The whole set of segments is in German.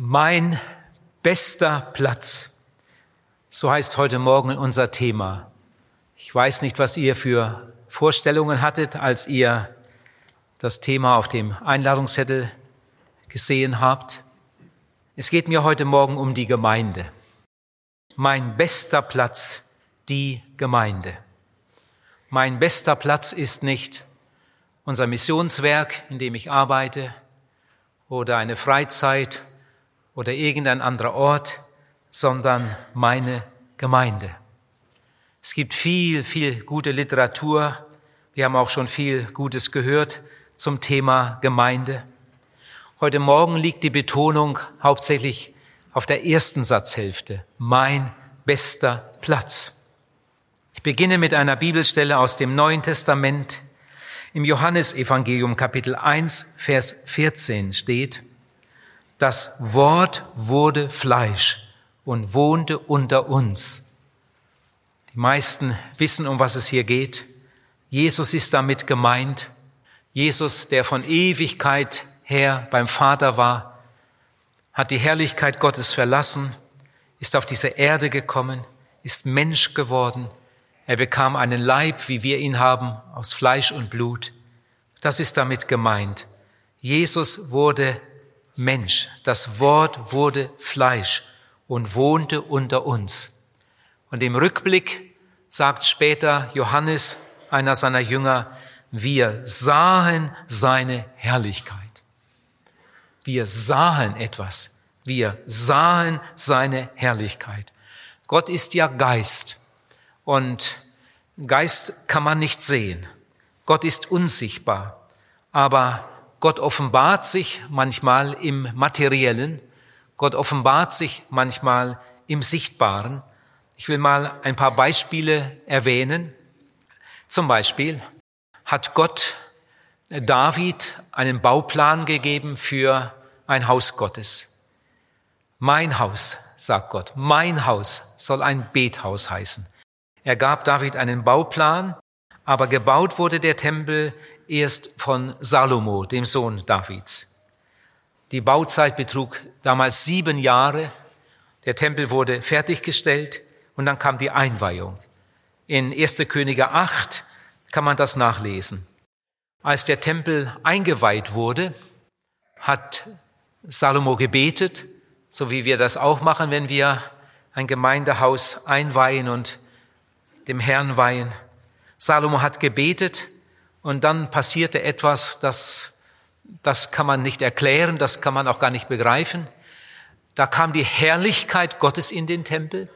Mein bester Platz. So heißt heute Morgen unser Thema. Ich weiß nicht, was ihr für Vorstellungen hattet, als ihr das Thema auf dem Einladungszettel gesehen habt. Es geht mir heute Morgen um die Gemeinde. Mein bester Platz, die Gemeinde. Mein bester Platz ist nicht unser Missionswerk, in dem ich arbeite, oder eine Freizeit oder irgendein anderer Ort, sondern meine Gemeinde. Es gibt viel, viel gute Literatur. Wir haben auch schon viel Gutes gehört zum Thema Gemeinde. Heute Morgen liegt die Betonung hauptsächlich auf der ersten Satzhälfte. Mein bester Platz. Ich beginne mit einer Bibelstelle aus dem Neuen Testament. Im Johannesevangelium Kapitel 1, Vers 14 steht, das Wort wurde Fleisch und wohnte unter uns. Die meisten wissen, um was es hier geht. Jesus ist damit gemeint. Jesus, der von Ewigkeit her beim Vater war, hat die Herrlichkeit Gottes verlassen, ist auf diese Erde gekommen, ist Mensch geworden. Er bekam einen Leib, wie wir ihn haben, aus Fleisch und Blut. Das ist damit gemeint. Jesus wurde Mensch, das Wort wurde Fleisch und wohnte unter uns. Und im Rückblick sagt später Johannes, einer seiner Jünger, wir sahen seine Herrlichkeit. Wir sahen etwas. Wir sahen seine Herrlichkeit. Gott ist ja Geist und Geist kann man nicht sehen. Gott ist unsichtbar, aber Gott offenbart sich manchmal im Materiellen, Gott offenbart sich manchmal im Sichtbaren. Ich will mal ein paar Beispiele erwähnen. Zum Beispiel hat Gott David einen Bauplan gegeben für ein Haus Gottes. Mein Haus, sagt Gott, mein Haus soll ein Bethaus heißen. Er gab David einen Bauplan, aber gebaut wurde der Tempel erst von Salomo, dem Sohn Davids. Die Bauzeit betrug damals sieben Jahre. Der Tempel wurde fertiggestellt und dann kam die Einweihung. In 1. Könige 8 kann man das nachlesen. Als der Tempel eingeweiht wurde, hat Salomo gebetet, so wie wir das auch machen, wenn wir ein Gemeindehaus einweihen und dem Herrn weihen. Salomo hat gebetet und dann passierte etwas, das, das kann man nicht erklären, das kann man auch gar nicht begreifen. Da kam die Herrlichkeit Gottes in den Tempel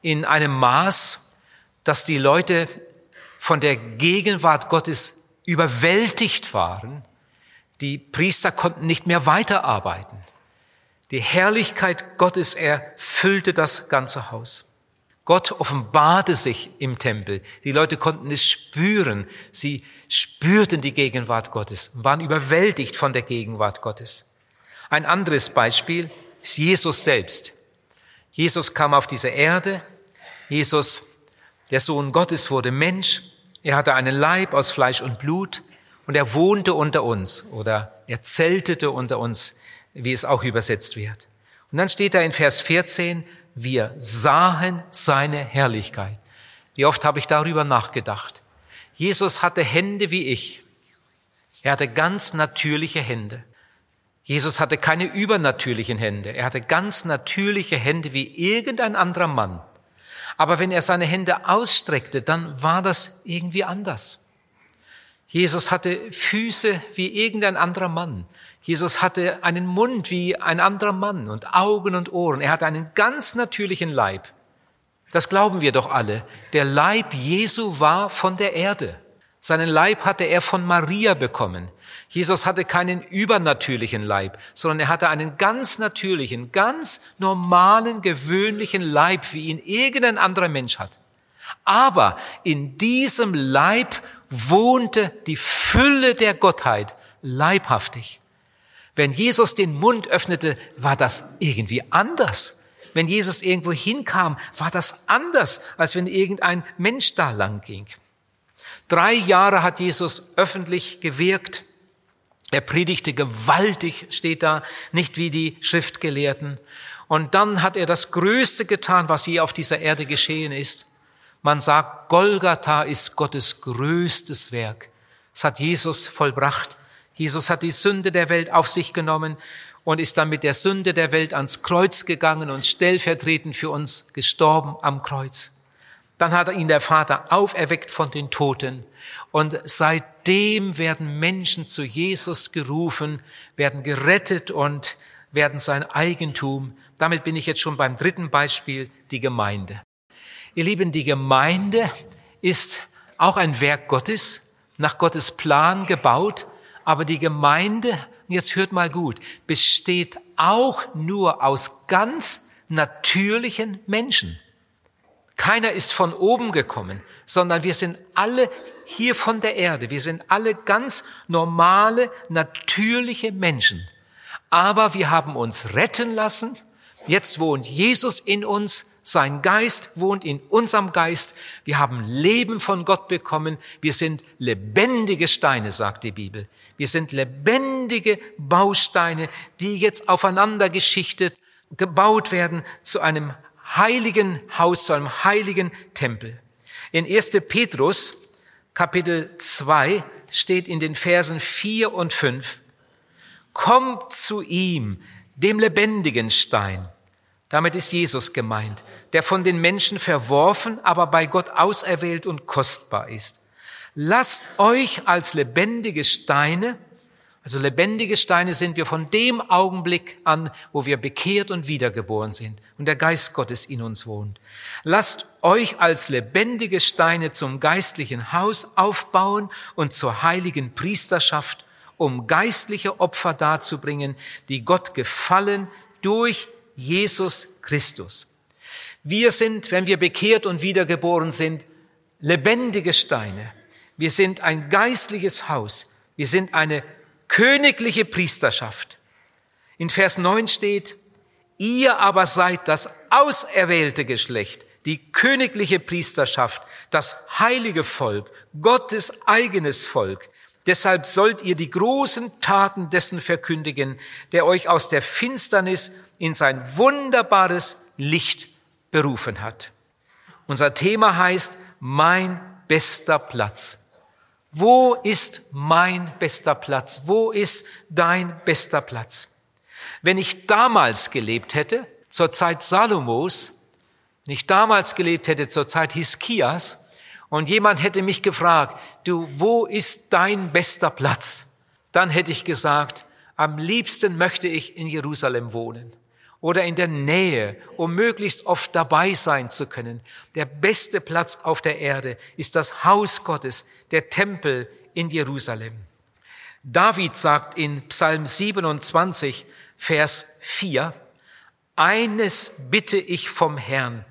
in einem Maß, dass die Leute von der Gegenwart Gottes überwältigt waren. Die Priester konnten nicht mehr weiterarbeiten. Die Herrlichkeit Gottes erfüllte das ganze Haus. Gott offenbarte sich im Tempel. Die Leute konnten es spüren. Sie spürten die Gegenwart Gottes, waren überwältigt von der Gegenwart Gottes. Ein anderes Beispiel ist Jesus selbst. Jesus kam auf diese Erde. Jesus, der Sohn Gottes, wurde Mensch. Er hatte einen Leib aus Fleisch und Blut und er wohnte unter uns oder er zeltete unter uns, wie es auch übersetzt wird. Und dann steht da in Vers 14, wir sahen seine Herrlichkeit. Wie oft habe ich darüber nachgedacht. Jesus hatte Hände wie ich. Er hatte ganz natürliche Hände. Jesus hatte keine übernatürlichen Hände. Er hatte ganz natürliche Hände wie irgendein anderer Mann. Aber wenn er seine Hände ausstreckte, dann war das irgendwie anders. Jesus hatte Füße wie irgendein anderer Mann. Jesus hatte einen Mund wie ein anderer Mann und Augen und Ohren. Er hatte einen ganz natürlichen Leib. Das glauben wir doch alle. Der Leib Jesu war von der Erde. Seinen Leib hatte er von Maria bekommen. Jesus hatte keinen übernatürlichen Leib, sondern er hatte einen ganz natürlichen, ganz normalen, gewöhnlichen Leib, wie ihn irgendein anderer Mensch hat. Aber in diesem Leib wohnte die Fülle der Gottheit leibhaftig. Wenn Jesus den Mund öffnete, war das irgendwie anders. Wenn Jesus irgendwo hinkam, war das anders, als wenn irgendein Mensch da lang ging. Drei Jahre hat Jesus öffentlich gewirkt. Er predigte gewaltig, steht da, nicht wie die Schriftgelehrten. Und dann hat er das Größte getan, was je auf dieser Erde geschehen ist. Man sagt, Golgatha ist Gottes größtes Werk. Es hat Jesus vollbracht. Jesus hat die Sünde der Welt auf sich genommen und ist dann mit der Sünde der Welt ans Kreuz gegangen und stellvertretend für uns gestorben am Kreuz. Dann hat ihn der Vater auferweckt von den Toten. Und seitdem werden Menschen zu Jesus gerufen, werden gerettet und werden sein Eigentum. Damit bin ich jetzt schon beim dritten Beispiel, die Gemeinde. Ihr Lieben, die Gemeinde ist auch ein Werk Gottes, nach Gottes Plan gebaut, aber die Gemeinde, jetzt hört mal gut, besteht auch nur aus ganz natürlichen Menschen. Keiner ist von oben gekommen, sondern wir sind alle hier von der Erde. Wir sind alle ganz normale, natürliche Menschen. Aber wir haben uns retten lassen. Jetzt wohnt Jesus in uns. Sein Geist wohnt in unserem Geist. Wir haben Leben von Gott bekommen. Wir sind lebendige Steine, sagt die Bibel. Wir sind lebendige Bausteine, die jetzt aufeinander geschichtet, gebaut werden zu einem heiligen Haus, zu einem heiligen Tempel. In 1. Petrus Kapitel 2 steht in den Versen 4 und 5, Kommt zu ihm, dem lebendigen Stein. Damit ist Jesus gemeint, der von den Menschen verworfen, aber bei Gott auserwählt und kostbar ist. Lasst euch als lebendige Steine also lebendige Steine sind wir von dem Augenblick an, wo wir bekehrt und wiedergeboren sind und der Geist Gottes in uns wohnt. Lasst euch als lebendige Steine zum geistlichen Haus aufbauen und zur heiligen Priesterschaft, um geistliche Opfer darzubringen, die Gott gefallen durch Jesus Christus. Wir sind, wenn wir bekehrt und wiedergeboren sind, lebendige Steine. Wir sind ein geistliches Haus. Wir sind eine königliche Priesterschaft. In Vers 9 steht, ihr aber seid das auserwählte Geschlecht, die königliche Priesterschaft, das heilige Volk, Gottes eigenes Volk. Deshalb sollt ihr die großen Taten dessen verkündigen, der euch aus der Finsternis in sein wunderbares Licht berufen hat. Unser Thema heißt mein bester Platz. Wo ist mein bester Platz? Wo ist dein bester Platz? Wenn ich damals gelebt hätte, zur Zeit Salomos, nicht damals gelebt hätte, zur Zeit Hiskias, und jemand hätte mich gefragt, du, wo ist dein bester Platz? Dann hätte ich gesagt, am liebsten möchte ich in Jerusalem wohnen oder in der Nähe, um möglichst oft dabei sein zu können. Der beste Platz auf der Erde ist das Haus Gottes, der Tempel in Jerusalem. David sagt in Psalm 27, Vers 4, eines bitte ich vom Herrn,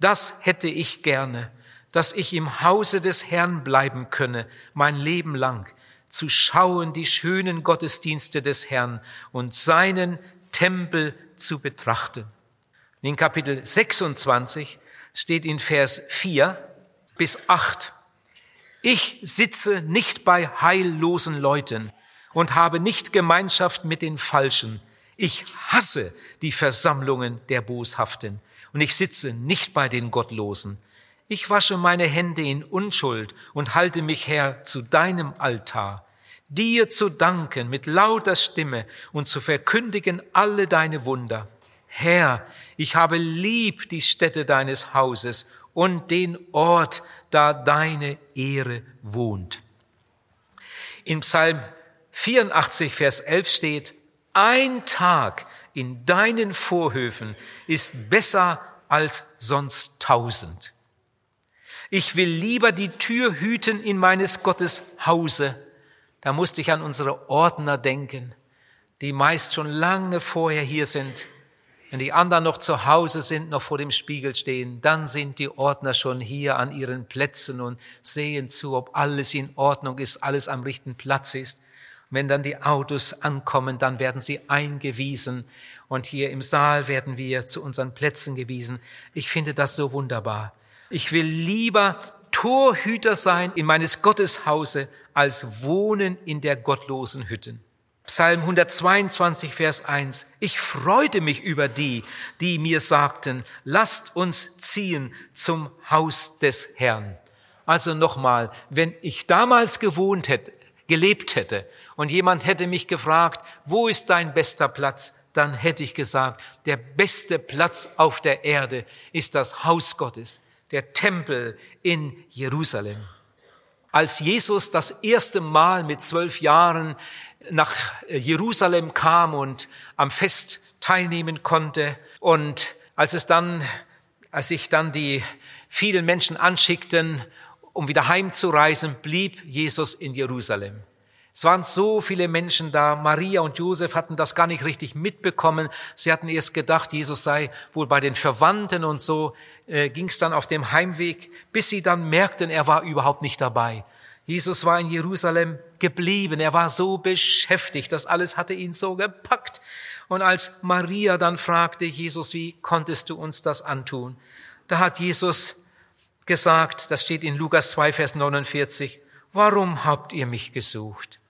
das hätte ich gerne, dass ich im Hause des Herrn bleiben könne, mein Leben lang, zu schauen die schönen Gottesdienste des Herrn und seinen Tempel zu betrachten. In Kapitel 26 steht in Vers 4 bis 8, ich sitze nicht bei heillosen Leuten und habe nicht Gemeinschaft mit den Falschen. Ich hasse die Versammlungen der Boshaften und ich sitze nicht bei den Gottlosen. Ich wasche meine Hände in Unschuld und halte mich her zu deinem Altar dir zu danken mit lauter Stimme und zu verkündigen alle deine Wunder. Herr, ich habe lieb die Stätte deines Hauses und den Ort, da deine Ehre wohnt. In Psalm 84, Vers 11 steht, ein Tag in deinen Vorhöfen ist besser als sonst tausend. Ich will lieber die Tür hüten in meines Gottes Hause, da musste ich an unsere Ordner denken, die meist schon lange vorher hier sind. Wenn die anderen noch zu Hause sind, noch vor dem Spiegel stehen, dann sind die Ordner schon hier an ihren Plätzen und sehen zu, ob alles in Ordnung ist, alles am richtigen Platz ist. wenn dann die Autos ankommen, dann werden sie eingewiesen und hier im Saal werden wir zu unseren Plätzen gewiesen. Ich finde das so wunderbar. Ich will lieber Torhüter sein in meines Gottes Hause als wohnen in der gottlosen Hütten. Psalm 122, Vers 1. Ich freute mich über die, die mir sagten, lasst uns ziehen zum Haus des Herrn. Also nochmal, wenn ich damals gewohnt hätte, gelebt hätte und jemand hätte mich gefragt, wo ist dein bester Platz, dann hätte ich gesagt, der beste Platz auf der Erde ist das Haus Gottes, der Tempel in Jerusalem. Als Jesus das erste Mal mit zwölf Jahren nach Jerusalem kam und am Fest teilnehmen konnte und als es dann, als sich dann die vielen Menschen anschickten, um wieder heimzureisen, blieb Jesus in Jerusalem. Es waren so viele Menschen da. Maria und Josef hatten das gar nicht richtig mitbekommen. Sie hatten erst gedacht, Jesus sei wohl bei den Verwandten und so äh, ging es dann auf dem Heimweg, bis sie dann merkten, er war überhaupt nicht dabei. Jesus war in Jerusalem geblieben. Er war so beschäftigt. Das alles hatte ihn so gepackt. Und als Maria dann fragte, Jesus, wie konntest du uns das antun? Da hat Jesus gesagt, das steht in Lukas 2, Vers 49, warum habt ihr mich gesucht?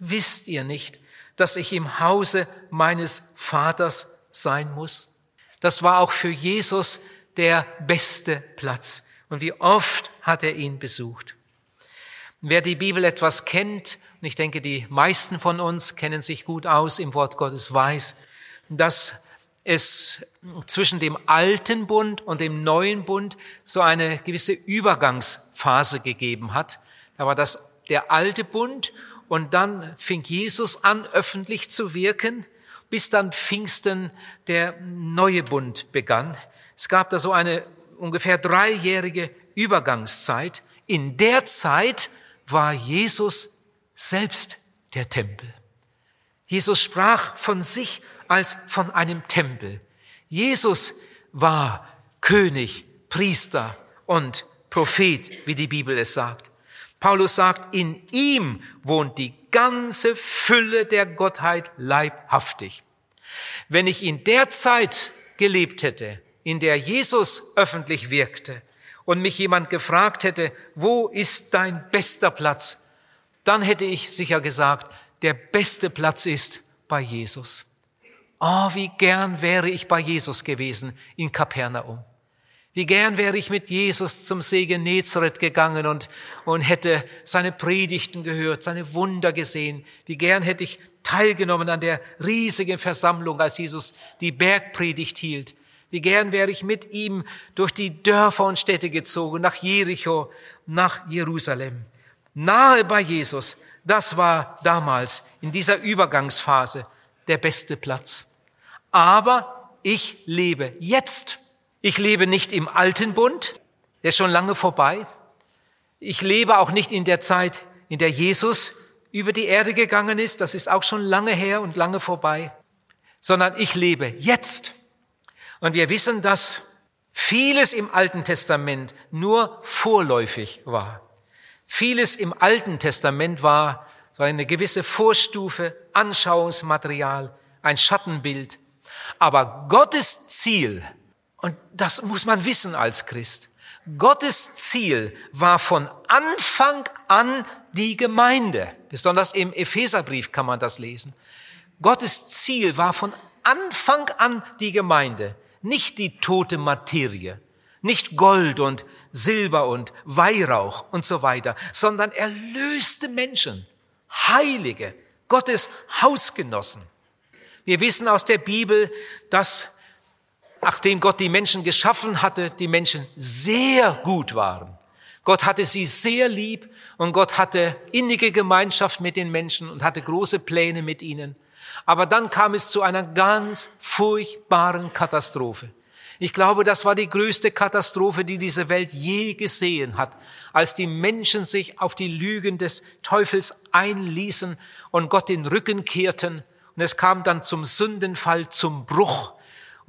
Wisst ihr nicht, dass ich im Hause meines Vaters sein muss? Das war auch für Jesus der beste Platz. Und wie oft hat er ihn besucht? Wer die Bibel etwas kennt, und ich denke, die meisten von uns kennen sich gut aus im Wort Gottes, weiß, dass es zwischen dem alten Bund und dem neuen Bund so eine gewisse Übergangsphase gegeben hat. Da war das der alte Bund und dann fing Jesus an, öffentlich zu wirken, bis dann Pfingsten der neue Bund begann. Es gab da so eine ungefähr dreijährige Übergangszeit. In der Zeit war Jesus selbst der Tempel. Jesus sprach von sich als von einem Tempel. Jesus war König, Priester und Prophet, wie die Bibel es sagt. Paulus sagt, in ihm wohnt die ganze Fülle der Gottheit leibhaftig. Wenn ich in der Zeit gelebt hätte, in der Jesus öffentlich wirkte und mich jemand gefragt hätte, wo ist dein bester Platz, dann hätte ich sicher gesagt, der beste Platz ist bei Jesus. Oh, wie gern wäre ich bei Jesus gewesen in Kapernaum. Wie gern wäre ich mit Jesus zum See Genezareth gegangen und, und hätte seine Predigten gehört, seine Wunder gesehen. Wie gern hätte ich teilgenommen an der riesigen Versammlung, als Jesus die Bergpredigt hielt. Wie gern wäre ich mit ihm durch die Dörfer und Städte gezogen, nach Jericho, nach Jerusalem. Nahe bei Jesus, das war damals in dieser Übergangsphase der beste Platz. Aber ich lebe jetzt ich lebe nicht im alten Bund, der ist schon lange vorbei. Ich lebe auch nicht in der Zeit, in der Jesus über die Erde gegangen ist, das ist auch schon lange her und lange vorbei, sondern ich lebe jetzt. Und wir wissen, dass vieles im Alten Testament nur vorläufig war. Vieles im Alten Testament war so eine gewisse Vorstufe, Anschauungsmaterial, ein Schattenbild. Aber Gottes Ziel und das muss man wissen als Christ. Gottes Ziel war von Anfang an die Gemeinde. Besonders im Epheserbrief kann man das lesen. Gottes Ziel war von Anfang an die Gemeinde, nicht die tote Materie, nicht Gold und Silber und Weihrauch und so weiter, sondern erlöste Menschen, Heilige, Gottes Hausgenossen. Wir wissen aus der Bibel, dass nachdem Gott die Menschen geschaffen hatte, die Menschen sehr gut waren. Gott hatte sie sehr lieb und Gott hatte innige Gemeinschaft mit den Menschen und hatte große Pläne mit ihnen. Aber dann kam es zu einer ganz furchtbaren Katastrophe. Ich glaube, das war die größte Katastrophe, die diese Welt je gesehen hat, als die Menschen sich auf die Lügen des Teufels einließen und Gott den Rücken kehrten. Und es kam dann zum Sündenfall, zum Bruch.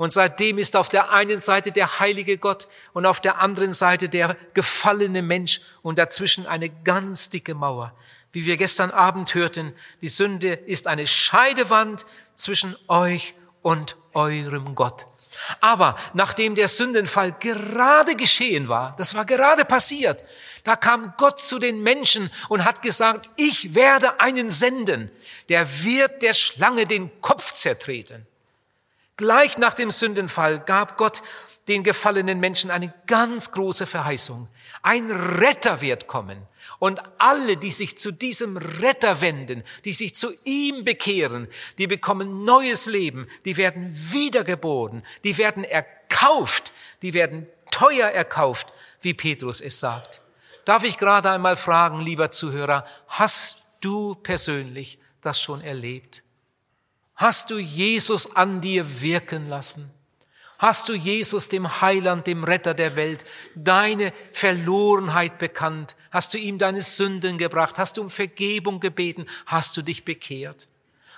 Und seitdem ist auf der einen Seite der heilige Gott und auf der anderen Seite der gefallene Mensch und dazwischen eine ganz dicke Mauer. Wie wir gestern Abend hörten, die Sünde ist eine Scheidewand zwischen euch und eurem Gott. Aber nachdem der Sündenfall gerade geschehen war, das war gerade passiert, da kam Gott zu den Menschen und hat gesagt, ich werde einen senden, der wird der Schlange den Kopf zertreten. Gleich nach dem Sündenfall gab Gott den gefallenen Menschen eine ganz große Verheißung. Ein Retter wird kommen. Und alle, die sich zu diesem Retter wenden, die sich zu ihm bekehren, die bekommen neues Leben, die werden wiedergeboren, die werden erkauft, die werden teuer erkauft, wie Petrus es sagt. Darf ich gerade einmal fragen, lieber Zuhörer, hast du persönlich das schon erlebt? Hast du Jesus an dir wirken lassen? Hast du Jesus, dem Heiland, dem Retter der Welt, deine Verlorenheit bekannt? Hast du ihm deine Sünden gebracht? Hast du um Vergebung gebeten? Hast du dich bekehrt?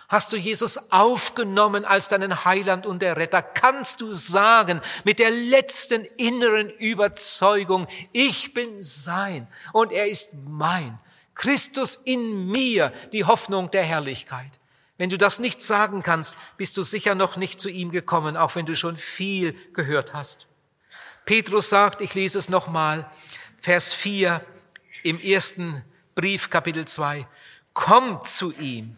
Hast du Jesus aufgenommen als deinen Heiland und der Retter? Kannst du sagen mit der letzten inneren Überzeugung, ich bin sein und er ist mein. Christus in mir, die Hoffnung der Herrlichkeit. Wenn du das nicht sagen kannst, bist du sicher noch nicht zu ihm gekommen, auch wenn du schon viel gehört hast. Petrus sagt, ich lese es nochmal, Vers 4 im ersten Brief, Kapitel 2, kommt zu ihm.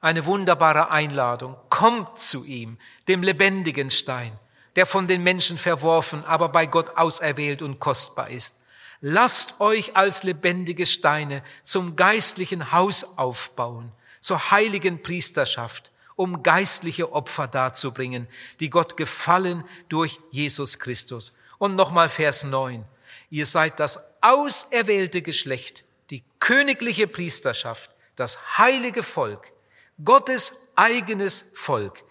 Eine wunderbare Einladung. Kommt zu ihm, dem lebendigen Stein, der von den Menschen verworfen, aber bei Gott auserwählt und kostbar ist. Lasst euch als lebendige Steine zum geistlichen Haus aufbauen zur heiligen Priesterschaft, um geistliche Opfer darzubringen, die Gott gefallen durch Jesus Christus. Und nochmal Vers 9. Ihr seid das auserwählte Geschlecht, die königliche Priesterschaft, das heilige Volk, Gottes eigenes Volk.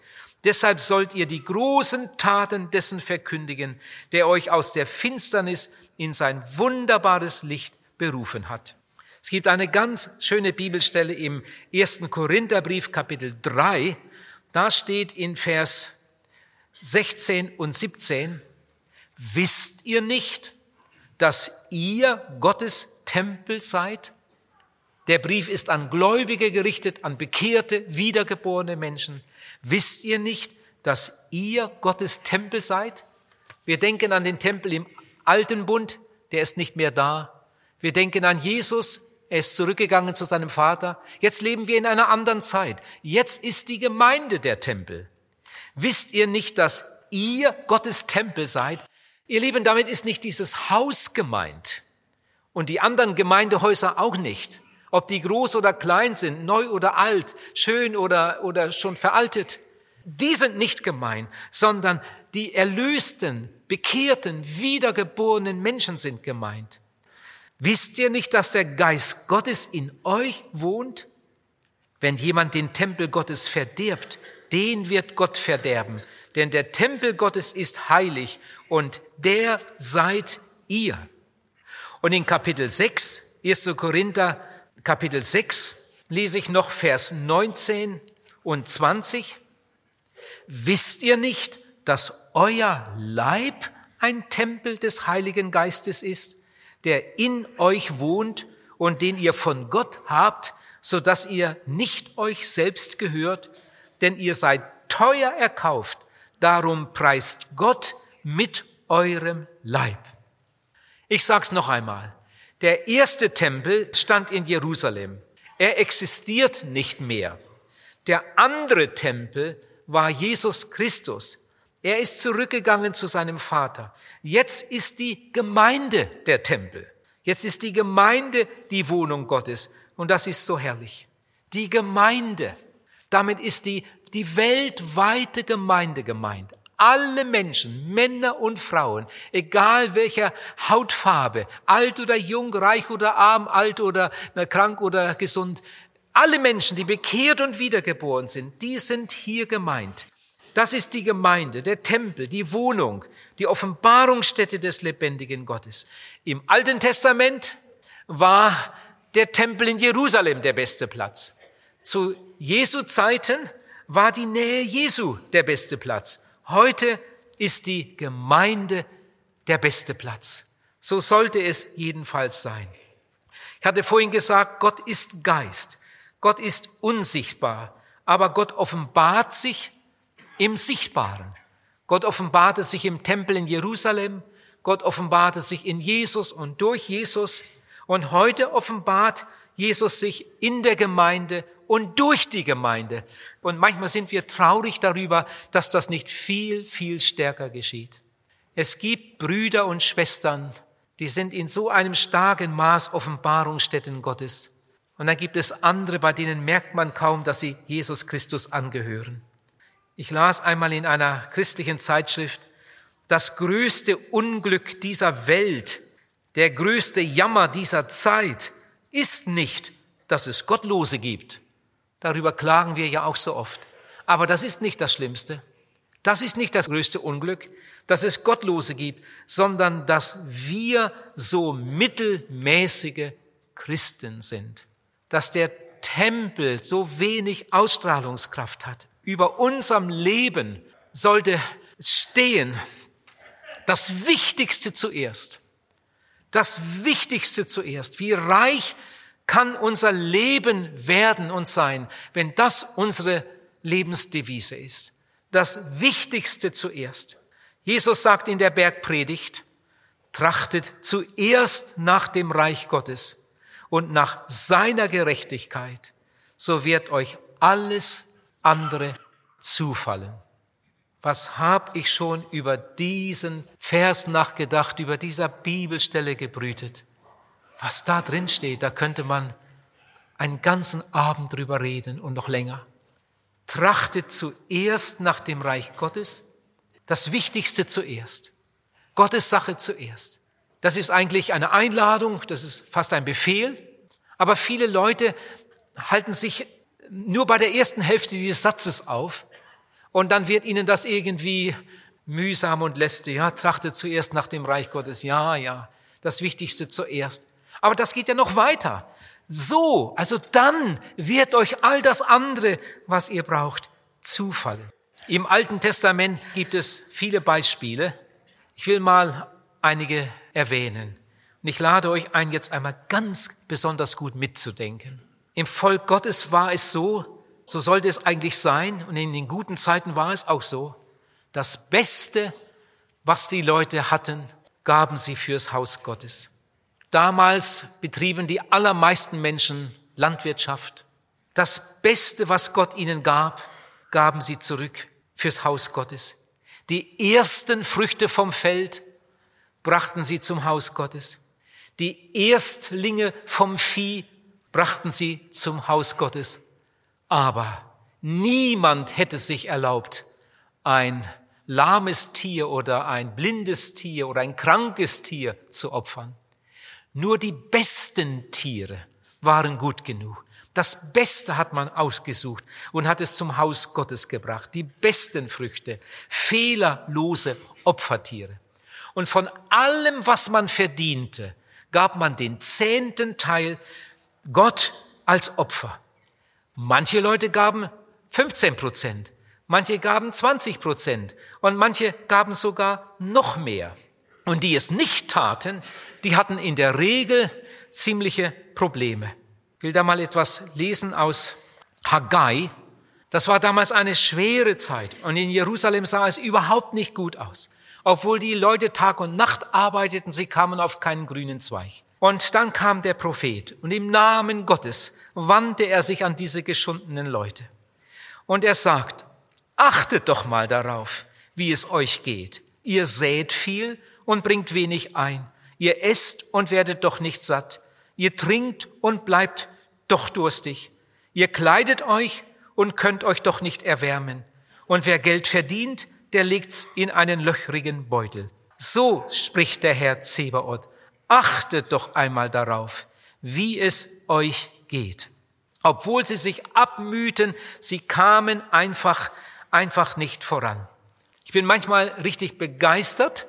Deshalb sollt ihr die großen Taten dessen verkündigen, der euch aus der Finsternis in sein wunderbares Licht berufen hat. Es gibt eine ganz schöne Bibelstelle im ersten Korintherbrief Kapitel 3. Da steht in Vers 16 und 17, wisst ihr nicht, dass ihr Gottes Tempel seid? Der Brief ist an Gläubige gerichtet, an bekehrte, wiedergeborene Menschen. Wisst ihr nicht, dass ihr Gottes Tempel seid? Wir denken an den Tempel im alten Bund, der ist nicht mehr da. Wir denken an Jesus, er ist zurückgegangen zu seinem Vater. Jetzt leben wir in einer anderen Zeit. Jetzt ist die Gemeinde der Tempel. Wisst ihr nicht, dass ihr Gottes Tempel seid? Ihr Lieben, damit ist nicht dieses Haus gemeint und die anderen Gemeindehäuser auch nicht. Ob die groß oder klein sind, neu oder alt, schön oder, oder schon veraltet. Die sind nicht gemeint, sondern die erlösten, bekehrten, wiedergeborenen Menschen sind gemeint. Wisst ihr nicht, dass der Geist Gottes in euch wohnt? Wenn jemand den Tempel Gottes verdirbt, den wird Gott verderben, denn der Tempel Gottes ist heilig und der seid ihr. Und in Kapitel 6, 1. Korinther, Kapitel 6, lese ich noch Vers 19 und 20. Wisst ihr nicht, dass euer Leib ein Tempel des Heiligen Geistes ist, der in euch wohnt und den ihr von Gott habt, so dass ihr nicht euch selbst gehört, denn ihr seid teuer erkauft. Darum preist Gott mit eurem Leib. Ich sag's noch einmal. Der erste Tempel stand in Jerusalem. Er existiert nicht mehr. Der andere Tempel war Jesus Christus. Er ist zurückgegangen zu seinem Vater. Jetzt ist die Gemeinde der Tempel. Jetzt ist die Gemeinde die Wohnung Gottes. Und das ist so herrlich. Die Gemeinde. Damit ist die, die weltweite Gemeinde gemeint. Alle Menschen, Männer und Frauen, egal welcher Hautfarbe, alt oder jung, reich oder arm, alt oder krank oder gesund, alle Menschen, die bekehrt und wiedergeboren sind, die sind hier gemeint. Das ist die Gemeinde, der Tempel, die Wohnung, die Offenbarungsstätte des lebendigen Gottes. Im Alten Testament war der Tempel in Jerusalem der beste Platz. Zu Jesu Zeiten war die Nähe Jesu der beste Platz. Heute ist die Gemeinde der beste Platz. So sollte es jedenfalls sein. Ich hatte vorhin gesagt, Gott ist Geist. Gott ist unsichtbar. Aber Gott offenbart sich im Sichtbaren. Gott offenbarte sich im Tempel in Jerusalem, Gott offenbarte sich in Jesus und durch Jesus und heute offenbart Jesus sich in der Gemeinde und durch die Gemeinde. Und manchmal sind wir traurig darüber, dass das nicht viel, viel stärker geschieht. Es gibt Brüder und Schwestern, die sind in so einem starken Maß Offenbarungsstätten Gottes. Und dann gibt es andere, bei denen merkt man kaum, dass sie Jesus Christus angehören. Ich las einmal in einer christlichen Zeitschrift, das größte Unglück dieser Welt, der größte Jammer dieser Zeit ist nicht, dass es Gottlose gibt. Darüber klagen wir ja auch so oft. Aber das ist nicht das Schlimmste. Das ist nicht das größte Unglück, dass es Gottlose gibt, sondern dass wir so mittelmäßige Christen sind. Dass der Tempel so wenig Ausstrahlungskraft hat. Über unserem Leben sollte stehen, das Wichtigste zuerst. Das Wichtigste zuerst. Wie reich kann unser Leben werden und sein, wenn das unsere Lebensdevise ist. Das Wichtigste zuerst. Jesus sagt in der Bergpredigt, trachtet zuerst nach dem Reich Gottes und nach seiner Gerechtigkeit, so wird euch alles andere zufallen. Was habe ich schon über diesen Vers nachgedacht, über dieser Bibelstelle gebrütet? Was da drin steht, da könnte man einen ganzen Abend drüber reden und noch länger. Trachtet zuerst nach dem Reich Gottes, das Wichtigste zuerst, Gottes Sache zuerst. Das ist eigentlich eine Einladung, das ist fast ein Befehl, aber viele Leute halten sich nur bei der ersten Hälfte dieses Satzes auf und dann wird ihnen das irgendwie mühsam und lästig. Ja, trachtet zuerst nach dem Reich Gottes. Ja, ja, das Wichtigste zuerst. Aber das geht ja noch weiter. So, also dann wird euch all das andere, was ihr braucht, zufallen. Im Alten Testament gibt es viele Beispiele. Ich will mal einige erwähnen. Und ich lade euch ein, jetzt einmal ganz besonders gut mitzudenken. Im Volk Gottes war es so, so sollte es eigentlich sein, und in den guten Zeiten war es auch so, das Beste, was die Leute hatten, gaben sie fürs Haus Gottes. Damals betrieben die allermeisten Menschen Landwirtschaft. Das Beste, was Gott ihnen gab, gaben sie zurück fürs Haus Gottes. Die ersten Früchte vom Feld brachten sie zum Haus Gottes. Die Erstlinge vom Vieh brachten sie zum Haus Gottes. Aber niemand hätte sich erlaubt, ein lahmes Tier oder ein blindes Tier oder ein krankes Tier zu opfern. Nur die besten Tiere waren gut genug. Das Beste hat man ausgesucht und hat es zum Haus Gottes gebracht. Die besten Früchte, fehlerlose Opfertiere. Und von allem, was man verdiente, gab man den zehnten Teil Gott als Opfer. Manche Leute gaben 15 Prozent, manche gaben 20 Prozent und manche gaben sogar noch mehr. Und die es nicht taten, die hatten in der Regel ziemliche Probleme. Ich will da mal etwas lesen aus Haggai. Das war damals eine schwere Zeit und in Jerusalem sah es überhaupt nicht gut aus. Obwohl die Leute Tag und Nacht arbeiteten, sie kamen auf keinen grünen Zweig. Und dann kam der Prophet und im Namen Gottes wandte er sich an diese geschundenen Leute. Und er sagt, achtet doch mal darauf, wie es euch geht. Ihr sät viel und bringt wenig ein. Ihr esst und werdet doch nicht satt. Ihr trinkt und bleibt doch durstig. Ihr kleidet euch und könnt euch doch nicht erwärmen. Und wer Geld verdient, der legt's in einen löchrigen Beutel. So spricht der Herr Zebaoth achtet doch einmal darauf, wie es euch geht. Obwohl sie sich abmühten, sie kamen einfach, einfach nicht voran. Ich bin manchmal richtig begeistert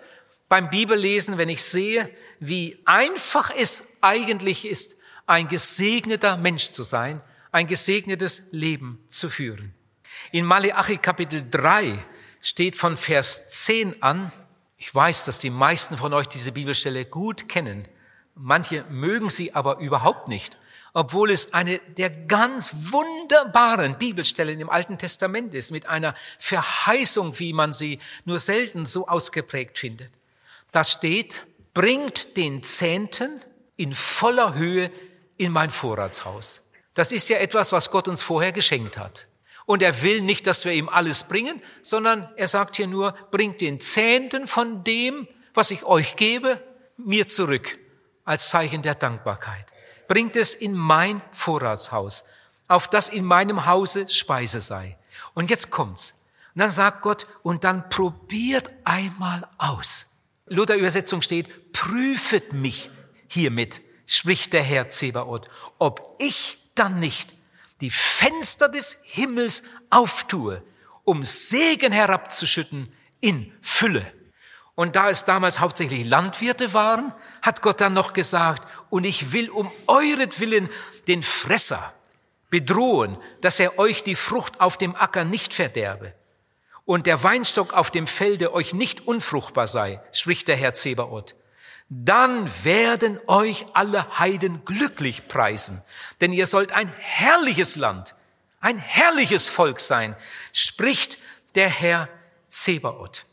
beim Bibellesen, wenn ich sehe, wie einfach es eigentlich ist, ein gesegneter Mensch zu sein, ein gesegnetes Leben zu führen. In Maleachi Kapitel 3 steht von Vers 10 an, ich weiß, dass die meisten von euch diese Bibelstelle gut kennen. Manche mögen sie aber überhaupt nicht. obwohl es eine der ganz wunderbaren Bibelstellen im Alten Testament ist, mit einer Verheißung, wie man sie nur selten so ausgeprägt findet. Da steht, bringt den Zehnten in voller Höhe in mein Vorratshaus. Das ist ja etwas, was Gott uns vorher geschenkt hat. Und er will nicht, dass wir ihm alles bringen, sondern er sagt hier nur, bringt den Zehnten von dem, was ich euch gebe, mir zurück, als Zeichen der Dankbarkeit. Bringt es in mein Vorratshaus, auf das in meinem Hause Speise sei. Und jetzt kommt's. Und dann sagt Gott, und dann probiert einmal aus. Luther Übersetzung steht, prüfet mich hiermit, spricht der Herr Zebaoth, ob ich dann nicht die Fenster des Himmels auftue, um Segen herabzuschütten in Fülle. Und da es damals hauptsächlich Landwirte waren, hat Gott dann noch gesagt, und ich will um euretwillen den Fresser bedrohen, dass er euch die Frucht auf dem Acker nicht verderbe und der Weinstock auf dem Felde euch nicht unfruchtbar sei, spricht der Herr Zebaoth dann werden euch alle Heiden glücklich preisen, denn ihr sollt ein herrliches Land, ein herrliches Volk sein, spricht der Herr Zebaoth.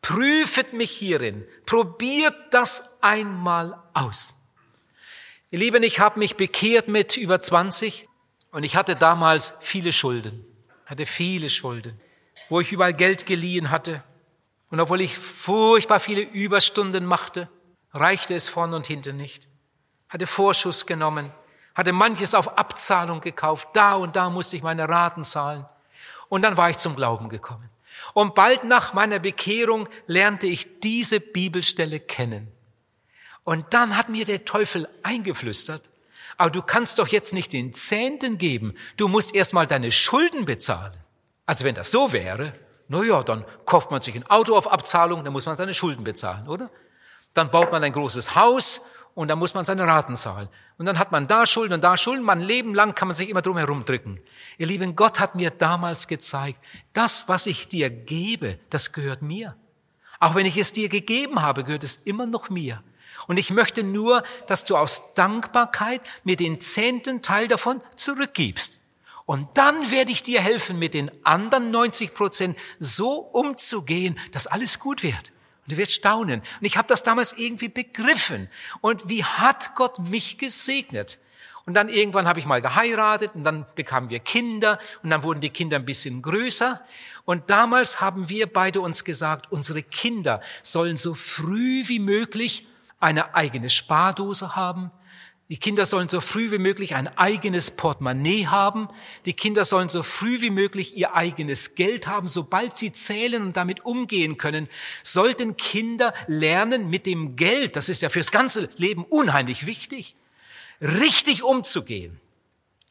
Prüfet mich hierin, probiert das einmal aus. Ihr Lieben, ich habe mich bekehrt mit über 20 und ich hatte damals viele Schulden, hatte viele Schulden, wo ich überall Geld geliehen hatte und obwohl ich furchtbar viele Überstunden machte, reichte es vorn und hinten nicht. Hatte Vorschuss genommen, hatte manches auf Abzahlung gekauft. Da und da musste ich meine Raten zahlen. Und dann war ich zum Glauben gekommen. Und bald nach meiner Bekehrung lernte ich diese Bibelstelle kennen. Und dann hat mir der Teufel eingeflüstert, aber du kannst doch jetzt nicht den Zehnten geben. Du musst erstmal deine Schulden bezahlen. Also wenn das so wäre, na ja, dann kauft man sich ein Auto auf Abzahlung, dann muss man seine Schulden bezahlen, oder? Dann baut man ein großes Haus und dann muss man seine Raten zahlen. Und dann hat man da Schulden und da Schulden. Man Leben lang kann man sich immer drum herum drücken. Ihr Lieben, Gott hat mir damals gezeigt, das, was ich dir gebe, das gehört mir. Auch wenn ich es dir gegeben habe, gehört es immer noch mir. Und ich möchte nur, dass du aus Dankbarkeit mir den zehnten Teil davon zurückgibst. Und dann werde ich dir helfen, mit den anderen 90 Prozent so umzugehen, dass alles gut wird. Und du wirst staunen. Und ich habe das damals irgendwie begriffen. Und wie hat Gott mich gesegnet? Und dann irgendwann habe ich mal geheiratet und dann bekamen wir Kinder und dann wurden die Kinder ein bisschen größer. Und damals haben wir beide uns gesagt, unsere Kinder sollen so früh wie möglich eine eigene Spardose haben, die Kinder sollen so früh wie möglich ein eigenes Portemonnaie haben. Die Kinder sollen so früh wie möglich ihr eigenes Geld haben. Sobald sie zählen und damit umgehen können, sollten Kinder lernen, mit dem Geld, das ist ja fürs ganze Leben unheimlich wichtig, richtig umzugehen.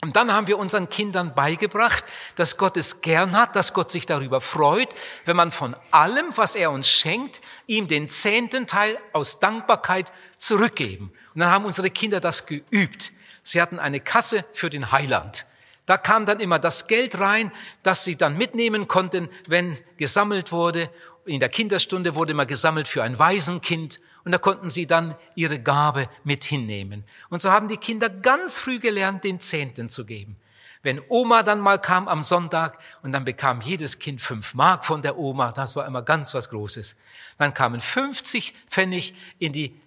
Und dann haben wir unseren Kindern beigebracht, dass Gott es gern hat, dass Gott sich darüber freut, wenn man von allem, was er uns schenkt, ihm den zehnten Teil aus Dankbarkeit zurückgeben. Und dann haben unsere Kinder das geübt. Sie hatten eine Kasse für den Heiland. Da kam dann immer das Geld rein, das sie dann mitnehmen konnten, wenn gesammelt wurde. In der Kinderstunde wurde immer gesammelt für ein Waisenkind und da konnten sie dann ihre Gabe mit hinnehmen. Und so haben die Kinder ganz früh gelernt, den Zehnten zu geben. Wenn Oma dann mal kam am Sonntag und dann bekam jedes Kind fünf Mark von der Oma, das war immer ganz was Großes. Dann kamen 50 Pfennig in die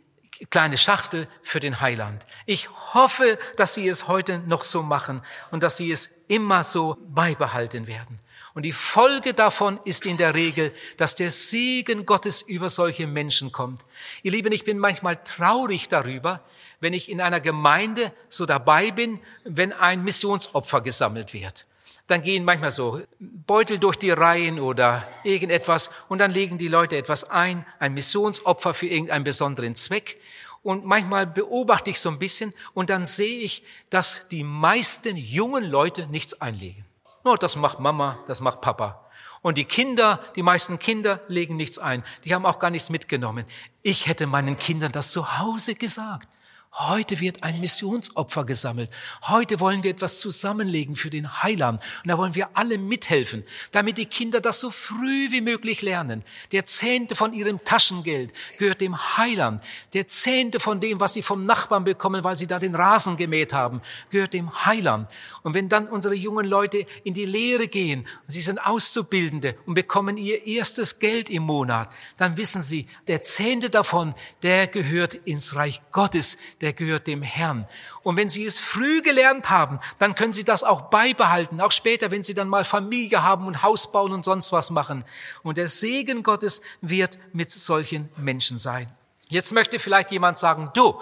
kleine Schachtel für den Heiland. Ich hoffe, dass Sie es heute noch so machen und dass Sie es immer so beibehalten werden. Und die Folge davon ist in der Regel, dass der Segen Gottes über solche Menschen kommt. Ihr Lieben, ich bin manchmal traurig darüber, wenn ich in einer Gemeinde so dabei bin, wenn ein Missionsopfer gesammelt wird. Dann gehen manchmal so Beutel durch die Reihen oder irgendetwas und dann legen die Leute etwas ein, ein Missionsopfer für irgendeinen besonderen Zweck. Und manchmal beobachte ich so ein bisschen und dann sehe ich, dass die meisten jungen Leute nichts einlegen. No, das macht Mama, das macht Papa. Und die Kinder, die meisten Kinder legen nichts ein. Die haben auch gar nichts mitgenommen. Ich hätte meinen Kindern das zu Hause gesagt. Heute wird ein Missionsopfer gesammelt. Heute wollen wir etwas zusammenlegen für den Heiland. Und da wollen wir alle mithelfen, damit die Kinder das so früh wie möglich lernen. Der Zehnte von ihrem Taschengeld gehört dem Heiland. Der Zehnte von dem, was sie vom Nachbarn bekommen, weil sie da den Rasen gemäht haben, gehört dem Heiland. Und wenn dann unsere jungen Leute in die Lehre gehen, sie sind Auszubildende und bekommen ihr erstes Geld im Monat, dann wissen sie, der Zehnte davon, der gehört ins Reich Gottes der gehört dem Herrn. Und wenn Sie es früh gelernt haben, dann können Sie das auch beibehalten, auch später, wenn Sie dann mal Familie haben und Haus bauen und sonst was machen. Und der Segen Gottes wird mit solchen Menschen sein. Jetzt möchte vielleicht jemand sagen, du,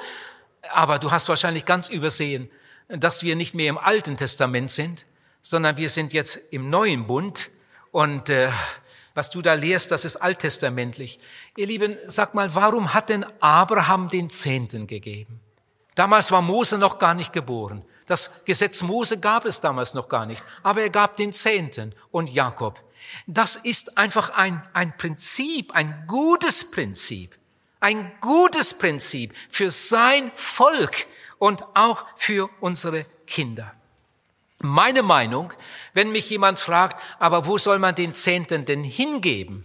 aber du hast wahrscheinlich ganz übersehen, dass wir nicht mehr im Alten Testament sind, sondern wir sind jetzt im Neuen Bund und äh, was du da lehrst, das ist alttestamentlich. Ihr Lieben, sag mal, warum hat denn Abraham den Zehnten gegeben? Damals war Mose noch gar nicht geboren. Das Gesetz Mose gab es damals noch gar nicht. Aber er gab den Zehnten und Jakob. Das ist einfach ein, ein Prinzip, ein gutes Prinzip. Ein gutes Prinzip für sein Volk und auch für unsere Kinder. Meine Meinung, wenn mich jemand fragt, aber wo soll man den Zehnten denn hingeben?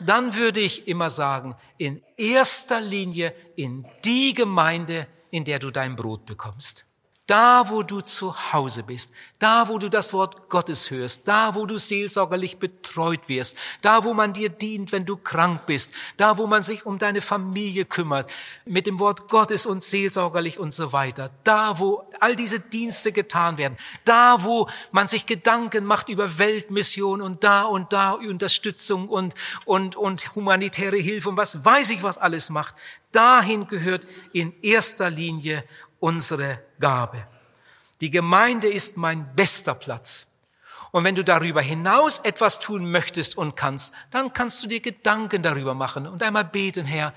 Dann würde ich immer sagen, in erster Linie in die Gemeinde, in der du dein Brot bekommst. Da, wo du zu Hause bist, da, wo du das Wort Gottes hörst, da, wo du seelsorgerlich betreut wirst, da, wo man dir dient, wenn du krank bist, da, wo man sich um deine Familie kümmert, mit dem Wort Gottes und seelsorgerlich und so weiter, da, wo all diese Dienste getan werden, da, wo man sich Gedanken macht über Weltmission und da und da Unterstützung und, und, und humanitäre Hilfe und was weiß ich, was alles macht, dahin gehört in erster Linie unsere Gabe. Die Gemeinde ist mein bester Platz. Und wenn du darüber hinaus etwas tun möchtest und kannst, dann kannst du dir Gedanken darüber machen und einmal beten, Herr,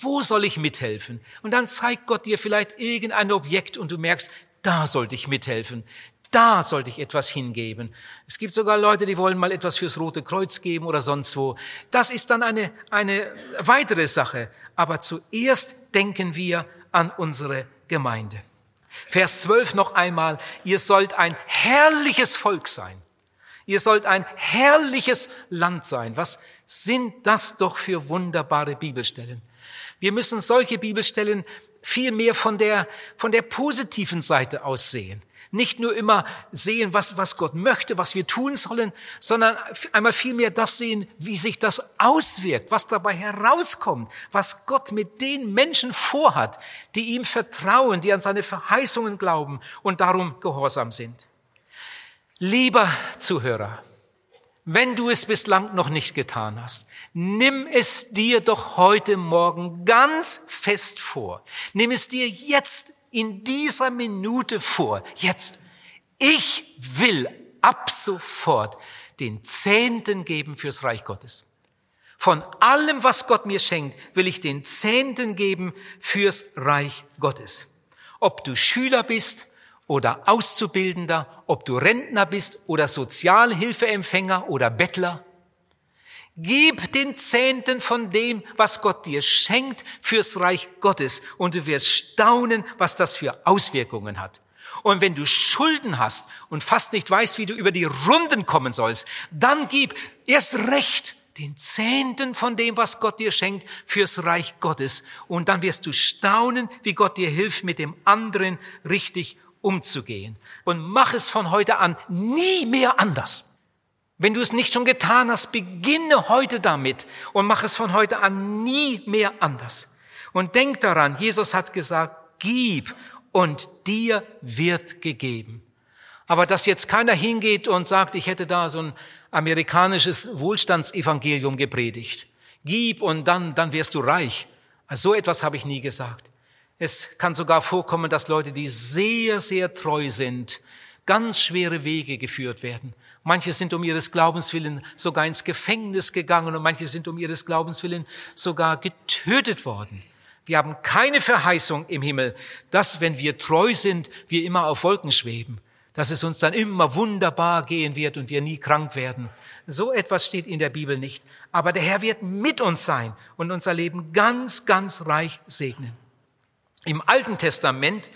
wo soll ich mithelfen? Und dann zeigt Gott dir vielleicht irgendein Objekt und du merkst, da sollte ich mithelfen. Da sollte ich etwas hingeben. Es gibt sogar Leute, die wollen mal etwas fürs Rote Kreuz geben oder sonst wo. Das ist dann eine, eine weitere Sache. Aber zuerst denken wir an unsere Gemeinde. Vers 12 noch einmal, ihr sollt ein herrliches Volk sein. Ihr sollt ein herrliches Land sein. Was sind das doch für wunderbare Bibelstellen? Wir müssen solche Bibelstellen viel mehr von der, von der positiven Seite aus sehen. Nicht nur immer sehen, was, was Gott möchte, was wir tun sollen, sondern einmal vielmehr das sehen, wie sich das auswirkt, was dabei herauskommt, was Gott mit den Menschen vorhat, die ihm vertrauen, die an seine Verheißungen glauben und darum gehorsam sind. Lieber Zuhörer, wenn du es bislang noch nicht getan hast, nimm es dir doch heute Morgen ganz fest vor. Nimm es dir jetzt in dieser Minute vor. Jetzt. Ich will ab sofort den Zehnten geben fürs Reich Gottes. Von allem, was Gott mir schenkt, will ich den Zehnten geben fürs Reich Gottes. Ob du Schüler bist oder Auszubildender, ob du Rentner bist oder Sozialhilfeempfänger oder Bettler. Gib den Zehnten von dem, was Gott dir schenkt, fürs Reich Gottes und du wirst staunen, was das für Auswirkungen hat. Und wenn du Schulden hast und fast nicht weißt, wie du über die Runden kommen sollst, dann gib erst recht den Zehnten von dem, was Gott dir schenkt, fürs Reich Gottes. Und dann wirst du staunen, wie Gott dir hilft, mit dem anderen richtig umzugehen. Und mach es von heute an nie mehr anders. Wenn du es nicht schon getan hast, beginne heute damit und mach es von heute an nie mehr anders. Und denk daran, Jesus hat gesagt, gib und dir wird gegeben. Aber dass jetzt keiner hingeht und sagt, ich hätte da so ein amerikanisches Wohlstandsevangelium gepredigt. Gib und dann, dann wirst du reich. Also so etwas habe ich nie gesagt. Es kann sogar vorkommen, dass Leute, die sehr, sehr treu sind, ganz schwere Wege geführt werden. Manche sind um ihres Glaubens willen sogar ins Gefängnis gegangen und manche sind um ihres Glaubens willen sogar getötet worden. Wir haben keine Verheißung im Himmel, dass, wenn wir treu sind, wir immer auf Wolken schweben, dass es uns dann immer wunderbar gehen wird und wir nie krank werden. So etwas steht in der Bibel nicht. Aber der Herr wird mit uns sein und unser Leben ganz, ganz reich segnen. Im Alten Testament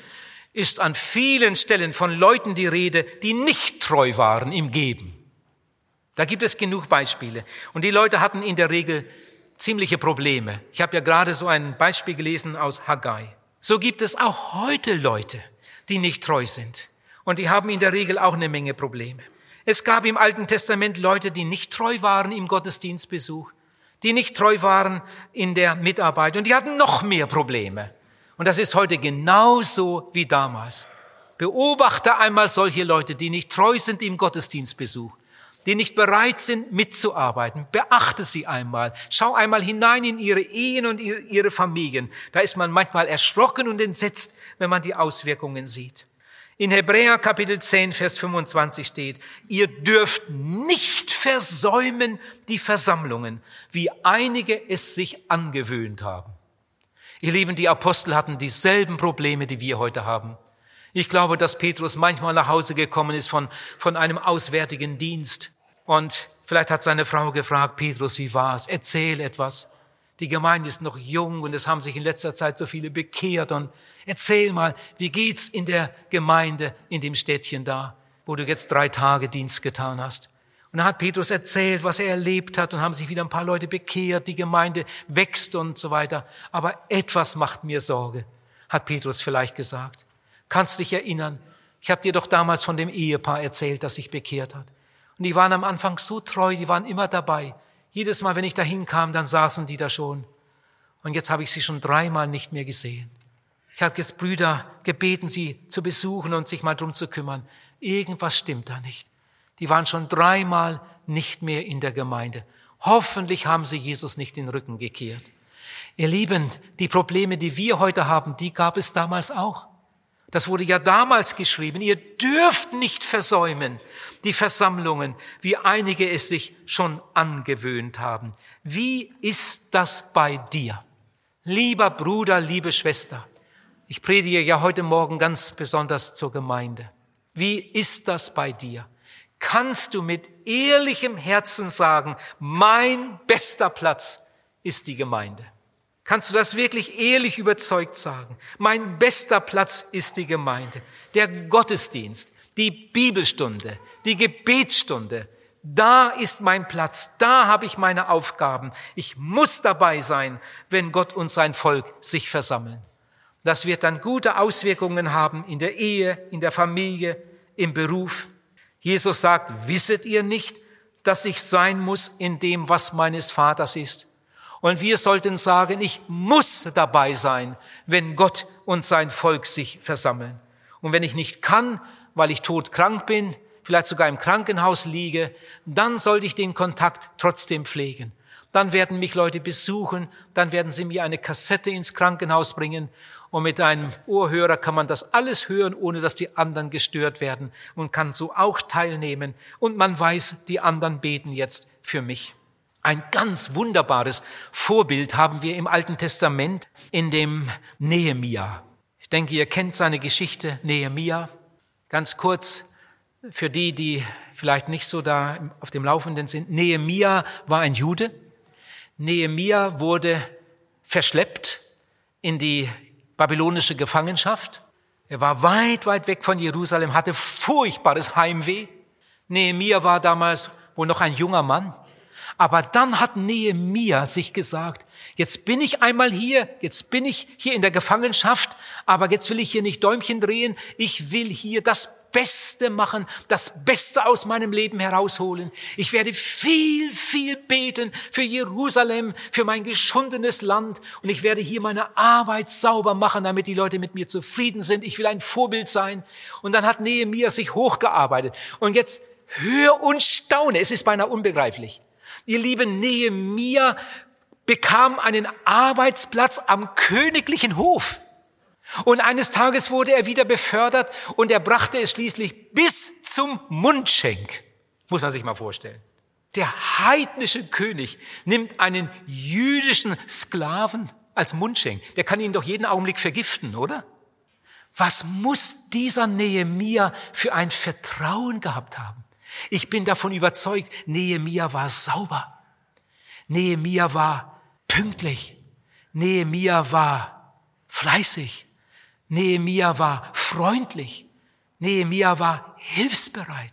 ist an vielen Stellen von Leuten die Rede, die nicht treu waren im Geben. Da gibt es genug Beispiele. Und die Leute hatten in der Regel ziemliche Probleme. Ich habe ja gerade so ein Beispiel gelesen aus Haggai. So gibt es auch heute Leute, die nicht treu sind. Und die haben in der Regel auch eine Menge Probleme. Es gab im Alten Testament Leute, die nicht treu waren im Gottesdienstbesuch, die nicht treu waren in der Mitarbeit und die hatten noch mehr Probleme. Und das ist heute genauso wie damals. Beobachte einmal solche Leute, die nicht treu sind im Gottesdienstbesuch, die nicht bereit sind mitzuarbeiten. Beachte sie einmal. Schau einmal hinein in ihre Ehen und ihre Familien. Da ist man manchmal erschrocken und entsetzt, wenn man die Auswirkungen sieht. In Hebräer Kapitel 10, Vers 25 steht, ihr dürft nicht versäumen die Versammlungen, wie einige es sich angewöhnt haben. Ihr Lieben, die Apostel hatten dieselben Probleme, die wir heute haben. Ich glaube, dass Petrus manchmal nach Hause gekommen ist von, von einem auswärtigen Dienst. Und vielleicht hat seine Frau gefragt, Petrus, wie war's? Erzähl etwas. Die Gemeinde ist noch jung und es haben sich in letzter Zeit so viele bekehrt und Erzähl mal, wie geht's in der Gemeinde, in dem Städtchen da, wo du jetzt drei Tage Dienst getan hast? Und dann hat Petrus erzählt, was er erlebt hat und haben sich wieder ein paar Leute bekehrt, die Gemeinde wächst und so weiter. Aber etwas macht mir Sorge, hat Petrus vielleicht gesagt. Kannst dich erinnern, ich habe dir doch damals von dem Ehepaar erzählt, das sich bekehrt hat. Und die waren am Anfang so treu, die waren immer dabei. Jedes Mal, wenn ich dahin kam, dann saßen die da schon. Und jetzt habe ich sie schon dreimal nicht mehr gesehen. Ich habe jetzt Brüder gebeten, sie zu besuchen und sich mal drum zu kümmern. Irgendwas stimmt da nicht. Die waren schon dreimal nicht mehr in der Gemeinde. Hoffentlich haben sie Jesus nicht den Rücken gekehrt. Ihr Lieben, die Probleme, die wir heute haben, die gab es damals auch. Das wurde ja damals geschrieben. Ihr dürft nicht versäumen die Versammlungen, wie einige es sich schon angewöhnt haben. Wie ist das bei dir? Lieber Bruder, liebe Schwester, ich predige ja heute Morgen ganz besonders zur Gemeinde. Wie ist das bei dir? Kannst du mit ehrlichem Herzen sagen, mein bester Platz ist die Gemeinde? Kannst du das wirklich ehrlich überzeugt sagen? Mein bester Platz ist die Gemeinde. Der Gottesdienst, die Bibelstunde, die Gebetsstunde, da ist mein Platz, da habe ich meine Aufgaben. Ich muss dabei sein, wenn Gott und sein Volk sich versammeln. Das wird dann gute Auswirkungen haben in der Ehe, in der Familie, im Beruf. Jesus sagt, wisset ihr nicht, dass ich sein muss in dem, was meines Vaters ist? Und wir sollten sagen, ich muss dabei sein, wenn Gott und sein Volk sich versammeln. Und wenn ich nicht kann, weil ich todkrank bin, vielleicht sogar im Krankenhaus liege, dann sollte ich den Kontakt trotzdem pflegen. Dann werden mich Leute besuchen, dann werden sie mir eine Kassette ins Krankenhaus bringen und mit einem Ohrhörer kann man das alles hören, ohne dass die anderen gestört werden und kann so auch teilnehmen. Und man weiß, die anderen beten jetzt für mich. Ein ganz wunderbares Vorbild haben wir im Alten Testament in dem Nehemia. Ich denke, ihr kennt seine Geschichte, Nehemia. Ganz kurz für die, die vielleicht nicht so da auf dem Laufenden sind. Nehemia war ein Jude. Nehemia wurde verschleppt in die babylonische Gefangenschaft. Er war weit, weit weg von Jerusalem, hatte furchtbares Heimweh. Nehemia war damals wohl noch ein junger Mann. Aber dann hat Nehemia sich gesagt, jetzt bin ich einmal hier, jetzt bin ich hier in der Gefangenschaft, aber jetzt will ich hier nicht Däumchen drehen, ich will hier das Beste machen, das Beste aus meinem Leben herausholen. Ich werde viel, viel beten für Jerusalem, für mein geschundenes Land und ich werde hier meine Arbeit sauber machen, damit die Leute mit mir zufrieden sind. Ich will ein Vorbild sein. Und dann hat Nehemiah sich hochgearbeitet. Und jetzt hör und staune, es ist beinahe unbegreiflich. Ihr lieben Nehemiah bekam einen Arbeitsplatz am königlichen Hof. Und eines Tages wurde er wieder befördert und er brachte es schließlich bis zum Mundschenk. Muss man sich mal vorstellen. Der heidnische König nimmt einen jüdischen Sklaven als Mundschenk. Der kann ihn doch jeden Augenblick vergiften, oder? Was muss dieser Nehemia für ein Vertrauen gehabt haben? Ich bin davon überzeugt, Nehemia war sauber. Nehemia war pünktlich. Nehemia war fleißig. Nehemia war freundlich. Nehemia war hilfsbereit.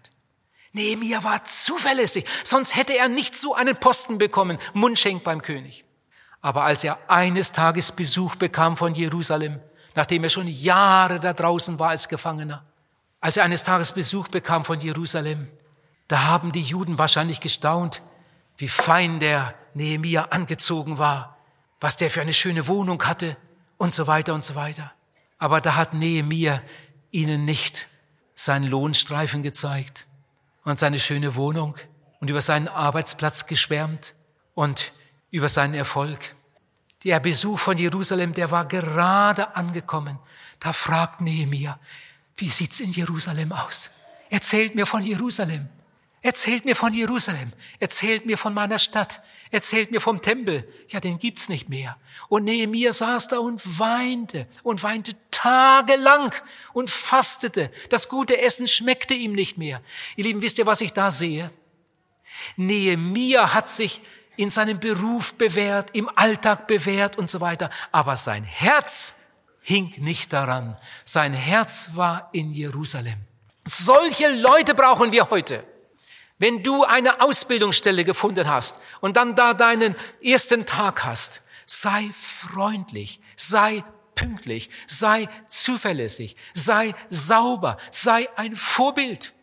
Nehemia war zuverlässig, sonst hätte er nicht so einen Posten bekommen, Mundschenk beim König. Aber als er eines Tages Besuch bekam von Jerusalem, nachdem er schon Jahre da draußen war als Gefangener, als er eines Tages Besuch bekam von Jerusalem, da haben die Juden wahrscheinlich gestaunt, wie fein der Nehemia angezogen war, was der für eine schöne Wohnung hatte und so weiter und so weiter. Aber da hat Nehemia ihnen nicht seinen Lohnstreifen gezeigt und seine schöne Wohnung und über seinen Arbeitsplatz geschwärmt und über seinen Erfolg. Der Besuch von Jerusalem, der war gerade angekommen. Da fragt Nehemia, wie sieht's in Jerusalem aus? Erzählt mir von Jerusalem. Erzählt mir von Jerusalem. Erzählt mir von meiner Stadt. Erzählt mir vom Tempel. Ja, den gibt's nicht mehr. Und Nehemia saß da und weinte und weinte tagelang und fastete. Das gute Essen schmeckte ihm nicht mehr. Ihr Lieben, wisst ihr, was ich da sehe? Nehemia hat sich in seinem Beruf bewährt, im Alltag bewährt und so weiter. Aber sein Herz hing nicht daran. Sein Herz war in Jerusalem. Solche Leute brauchen wir heute. Wenn du eine Ausbildungsstelle gefunden hast und dann da deinen ersten Tag hast, sei freundlich, sei pünktlich, sei zuverlässig, sei sauber, sei ein Vorbild.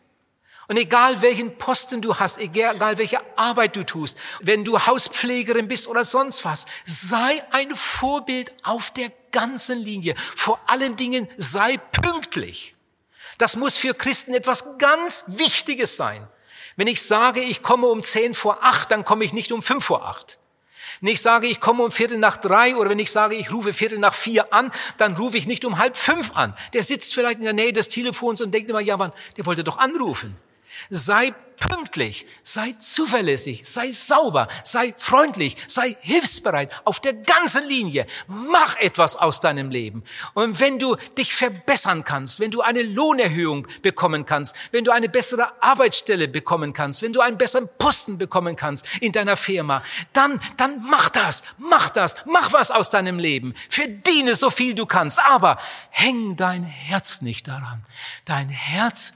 Und egal welchen Posten du hast, egal welche Arbeit du tust, wenn du Hauspflegerin bist oder sonst was, sei ein Vorbild auf der ganzen Linie. Vor allen Dingen sei pünktlich. Das muss für Christen etwas ganz Wichtiges sein. Wenn ich sage, ich komme um zehn vor acht, dann komme ich nicht um fünf vor acht. Wenn ich sage, ich komme um Viertel nach drei oder wenn ich sage, ich rufe Viertel nach vier an, dann rufe ich nicht um halb fünf an. Der sitzt vielleicht in der Nähe des Telefons und denkt immer, ja, wann, der wollte doch anrufen. Sei pünktlich, sei zuverlässig, sei sauber, sei freundlich, sei hilfsbereit auf der ganzen Linie. Mach etwas aus deinem Leben. Und wenn du dich verbessern kannst, wenn du eine Lohnerhöhung bekommen kannst, wenn du eine bessere Arbeitsstelle bekommen kannst, wenn du einen besseren Posten bekommen kannst in deiner Firma, dann, dann mach das, mach das, mach was aus deinem Leben. Verdiene so viel du kannst, aber häng dein Herz nicht daran. Dein Herz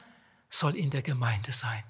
soll in der Gemeinde sein.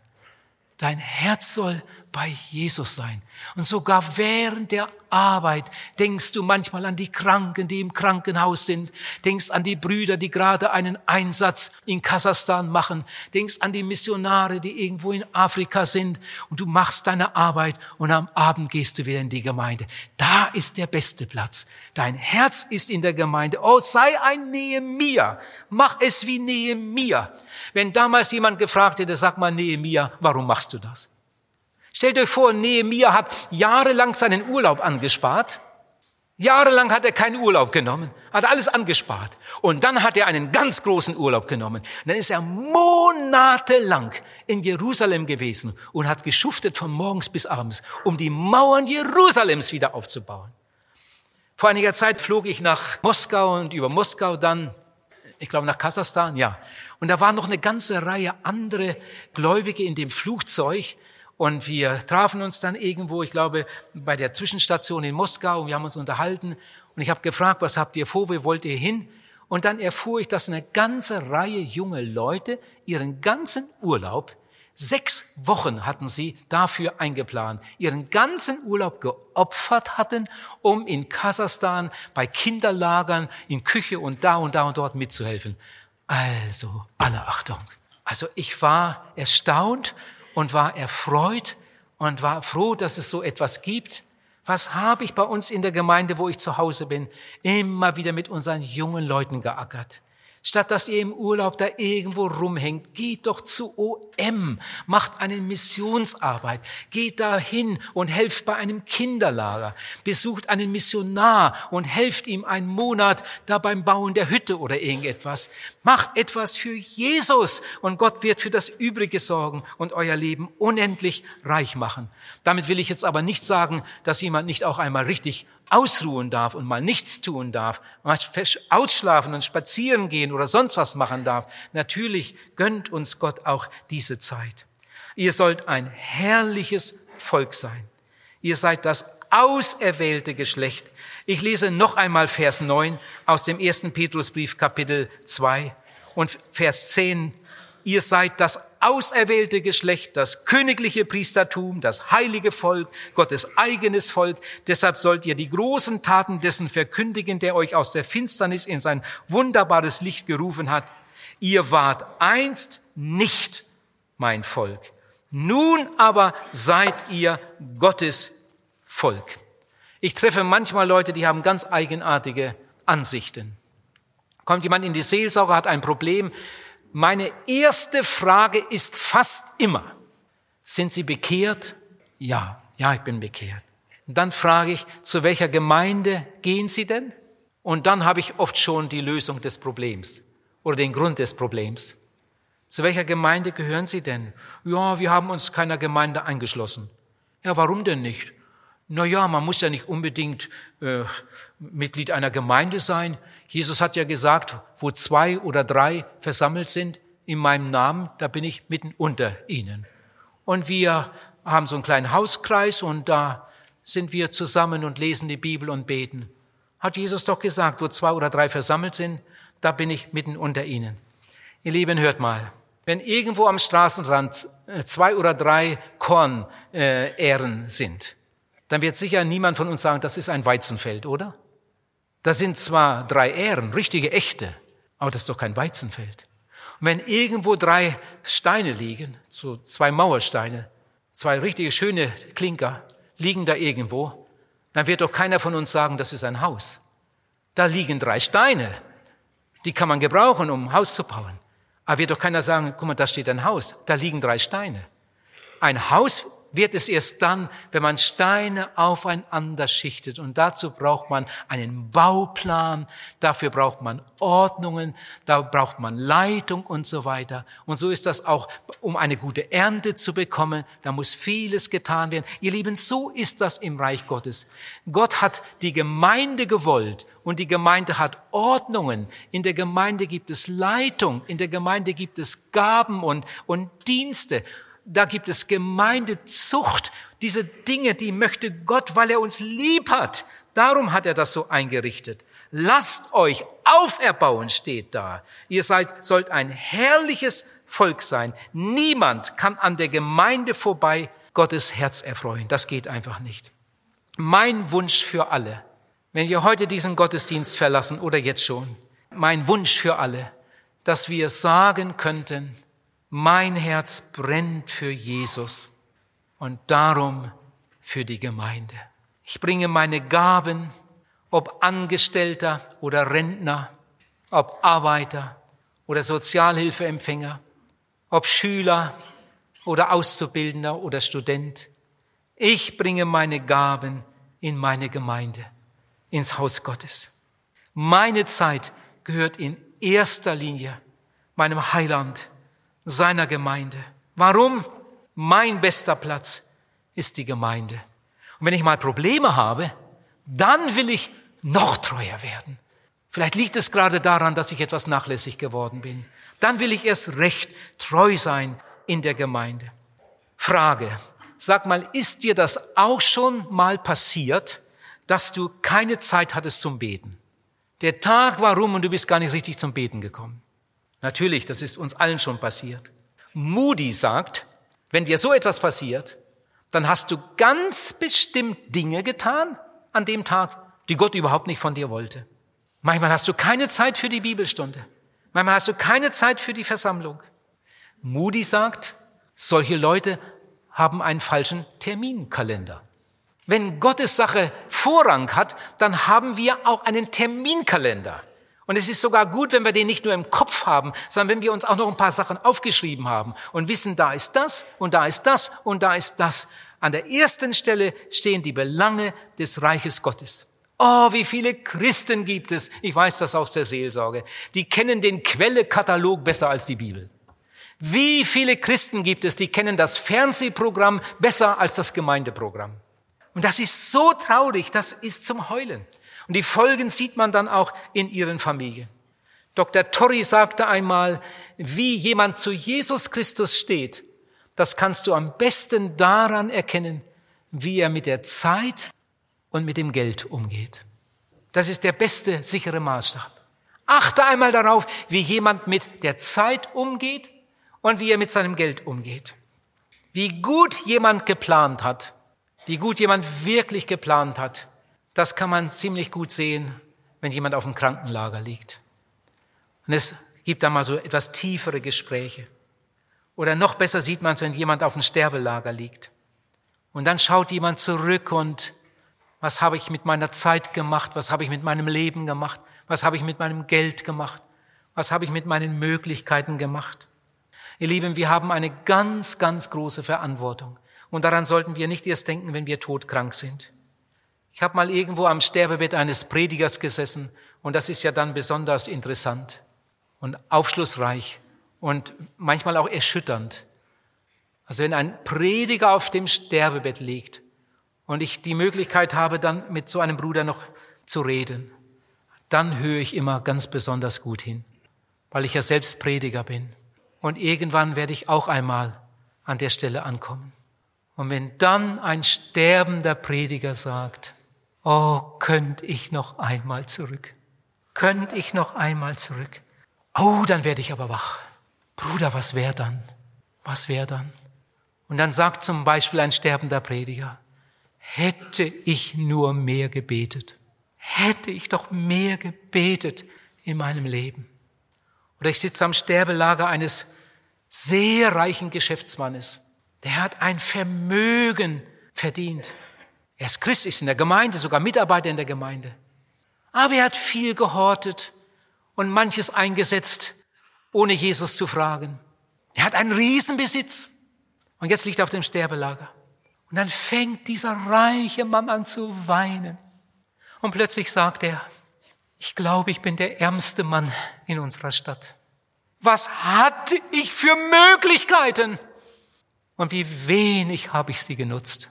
Dein Herz soll bei Jesus sein. Und sogar während der Arbeit denkst du manchmal an die Kranken, die im Krankenhaus sind, denkst an die Brüder, die gerade einen Einsatz in Kasachstan machen, denkst an die Missionare, die irgendwo in Afrika sind und du machst deine Arbeit und am Abend gehst du wieder in die Gemeinde. Da ist der beste Platz. Dein Herz ist in der Gemeinde. Oh, sei ein Nehemia. Mach es wie Nehemia. Wenn damals jemand gefragt hätte, sag mal Nehemia, warum machst du das? Stellt euch vor, Nehemiah hat jahrelang seinen Urlaub angespart. Jahrelang hat er keinen Urlaub genommen, hat alles angespart. Und dann hat er einen ganz großen Urlaub genommen. Und dann ist er monatelang in Jerusalem gewesen und hat geschuftet von morgens bis abends, um die Mauern Jerusalems wieder aufzubauen. Vor einiger Zeit flog ich nach Moskau und über Moskau dann, ich glaube nach Kasachstan, ja. Und da waren noch eine ganze Reihe andere Gläubige in dem Flugzeug, und wir trafen uns dann irgendwo, ich glaube, bei der Zwischenstation in Moskau und wir haben uns unterhalten. Und ich habe gefragt, was habt ihr vor, wo wollt ihr hin? Und dann erfuhr ich, dass eine ganze Reihe junge Leute ihren ganzen Urlaub, sechs Wochen hatten sie dafür eingeplant, ihren ganzen Urlaub geopfert hatten, um in Kasachstan bei Kinderlagern in Küche und da und da und dort mitzuhelfen. Also, alle Achtung. Also ich war erstaunt und war erfreut und war froh, dass es so etwas gibt. Was habe ich bei uns in der Gemeinde, wo ich zu Hause bin, immer wieder mit unseren jungen Leuten geackert? Statt dass ihr im Urlaub da irgendwo rumhängt, geht doch zu OM, macht eine Missionsarbeit, geht dahin und helft bei einem Kinderlager, besucht einen Missionar und helft ihm einen Monat da beim Bauen der Hütte oder irgendetwas. Macht etwas für Jesus und Gott wird für das Übrige sorgen und euer Leben unendlich reich machen. Damit will ich jetzt aber nicht sagen, dass jemand nicht auch einmal richtig ausruhen darf und mal nichts tun darf, mal ausschlafen und spazieren gehen oder sonst was machen darf. Natürlich gönnt uns Gott auch diese Zeit. Ihr sollt ein herrliches Volk sein. Ihr seid das auserwählte Geschlecht. Ich lese noch einmal Vers 9 aus dem ersten Petrusbrief Kapitel 2 und Vers 10. Ihr seid das auserwählte Geschlecht, das königliche Priestertum, das heilige Volk, Gottes eigenes Volk. Deshalb sollt ihr die großen Taten dessen verkündigen, der euch aus der Finsternis in sein wunderbares Licht gerufen hat. Ihr wart einst nicht mein Volk. Nun aber seid ihr Gottes Volk. Ich treffe manchmal Leute, die haben ganz eigenartige Ansichten. Kommt jemand in die Seelsorge, hat ein Problem. Meine erste Frage ist fast immer, sind Sie bekehrt? Ja, ja, ich bin bekehrt. Und dann frage ich, zu welcher Gemeinde gehen Sie denn? Und dann habe ich oft schon die Lösung des Problems oder den Grund des Problems. Zu welcher Gemeinde gehören Sie denn? Ja, wir haben uns keiner Gemeinde eingeschlossen. Ja, warum denn nicht? Na ja, man muss ja nicht unbedingt äh, Mitglied einer Gemeinde sein. Jesus hat ja gesagt, wo zwei oder drei versammelt sind in meinem Namen, da bin ich mitten unter ihnen. Und wir haben so einen kleinen Hauskreis und da sind wir zusammen und lesen die Bibel und beten. Hat Jesus doch gesagt, wo zwei oder drei versammelt sind, da bin ich mitten unter ihnen. Ihr Lieben, hört mal. Wenn irgendwo am Straßenrand äh, zwei oder drei Kornähren äh, sind, dann wird sicher niemand von uns sagen, das ist ein Weizenfeld, oder? Da sind zwar drei Ähren, richtige, echte, aber das ist doch kein Weizenfeld. Und wenn irgendwo drei Steine liegen, so zwei Mauersteine, zwei richtige schöne Klinker, liegen da irgendwo, dann wird doch keiner von uns sagen, das ist ein Haus. Da liegen drei Steine, die kann man gebrauchen, um ein Haus zu bauen. Aber wird doch keiner sagen, guck mal, da steht ein Haus, da liegen drei Steine. Ein Haus wird es erst dann, wenn man Steine aufeinander schichtet. Und dazu braucht man einen Bauplan, dafür braucht man Ordnungen, da braucht man Leitung und so weiter. Und so ist das auch, um eine gute Ernte zu bekommen, da muss vieles getan werden. Ihr Lieben, so ist das im Reich Gottes. Gott hat die Gemeinde gewollt und die Gemeinde hat Ordnungen. In der Gemeinde gibt es Leitung, in der Gemeinde gibt es Gaben und, und Dienste da gibt es Gemeindezucht. Diese Dinge, die möchte Gott, weil er uns lieb hat. Darum hat er das so eingerichtet. Lasst euch auferbauen, steht da. Ihr seid, sollt ein herrliches Volk sein. Niemand kann an der Gemeinde vorbei Gottes Herz erfreuen. Das geht einfach nicht. Mein Wunsch für alle, wenn wir heute diesen Gottesdienst verlassen oder jetzt schon, mein Wunsch für alle, dass wir sagen könnten, mein Herz brennt für Jesus und darum für die Gemeinde. Ich bringe meine Gaben, ob Angestellter oder Rentner, ob Arbeiter oder Sozialhilfeempfänger, ob Schüler oder Auszubildender oder Student. Ich bringe meine Gaben in meine Gemeinde, ins Haus Gottes. Meine Zeit gehört in erster Linie meinem Heiland, seiner Gemeinde. Warum? Mein bester Platz ist die Gemeinde. Und wenn ich mal Probleme habe, dann will ich noch treuer werden. Vielleicht liegt es gerade daran, dass ich etwas nachlässig geworden bin. Dann will ich erst recht treu sein in der Gemeinde. Frage. Sag mal, ist dir das auch schon mal passiert, dass du keine Zeit hattest zum Beten? Der Tag war rum und du bist gar nicht richtig zum Beten gekommen. Natürlich, das ist uns allen schon passiert. Moody sagt, wenn dir so etwas passiert, dann hast du ganz bestimmt Dinge getan an dem Tag, die Gott überhaupt nicht von dir wollte. Manchmal hast du keine Zeit für die Bibelstunde. Manchmal hast du keine Zeit für die Versammlung. Moody sagt, solche Leute haben einen falschen Terminkalender. Wenn Gottes Sache Vorrang hat, dann haben wir auch einen Terminkalender. Und es ist sogar gut, wenn wir den nicht nur im Kopf haben, sondern wenn wir uns auch noch ein paar Sachen aufgeschrieben haben und wissen, da ist das und da ist das und da ist das. An der ersten Stelle stehen die Belange des Reiches Gottes. Oh, wie viele Christen gibt es, ich weiß das aus der Seelsorge, die kennen den Quellekatalog besser als die Bibel. Wie viele Christen gibt es, die kennen das Fernsehprogramm besser als das Gemeindeprogramm. Und das ist so traurig, das ist zum Heulen. Und die Folgen sieht man dann auch in ihren Familien. Dr. Torrey sagte einmal, wie jemand zu Jesus Christus steht, das kannst du am besten daran erkennen, wie er mit der Zeit und mit dem Geld umgeht. Das ist der beste, sichere Maßstab. Achte einmal darauf, wie jemand mit der Zeit umgeht und wie er mit seinem Geld umgeht. Wie gut jemand geplant hat, wie gut jemand wirklich geplant hat, das kann man ziemlich gut sehen, wenn jemand auf dem Krankenlager liegt. Und es gibt da mal so etwas tiefere Gespräche. Oder noch besser sieht man es, wenn jemand auf dem Sterbelager liegt. Und dann schaut jemand zurück und was habe ich mit meiner Zeit gemacht? Was habe ich mit meinem Leben gemacht? Was habe ich mit meinem Geld gemacht? Was habe ich mit meinen Möglichkeiten gemacht? Ihr Lieben, wir haben eine ganz, ganz große Verantwortung. Und daran sollten wir nicht erst denken, wenn wir todkrank sind. Ich habe mal irgendwo am Sterbebett eines Predigers gesessen und das ist ja dann besonders interessant und aufschlussreich und manchmal auch erschütternd. Also wenn ein Prediger auf dem Sterbebett liegt und ich die Möglichkeit habe, dann mit so einem Bruder noch zu reden, dann höre ich immer ganz besonders gut hin, weil ich ja selbst Prediger bin. Und irgendwann werde ich auch einmal an der Stelle ankommen. Und wenn dann ein sterbender Prediger sagt, oh, könnte ich noch einmal zurück, könnte ich noch einmal zurück, oh, dann werde ich aber wach. Bruder, was wäre dann? Was wäre dann? Und dann sagt zum Beispiel ein sterbender Prediger, hätte ich nur mehr gebetet, hätte ich doch mehr gebetet in meinem Leben. Oder ich sitze am Sterbelager eines sehr reichen Geschäftsmannes. Der hat ein Vermögen verdient. Er ist Christ, ist in der Gemeinde, sogar Mitarbeiter in der Gemeinde. Aber er hat viel gehortet und manches eingesetzt, ohne Jesus zu fragen. Er hat einen Riesenbesitz und jetzt liegt er auf dem Sterbelager. Und dann fängt dieser reiche Mann an zu weinen. Und plötzlich sagt er, ich glaube, ich bin der ärmste Mann in unserer Stadt. Was hatte ich für Möglichkeiten? Und wie wenig habe ich sie genutzt?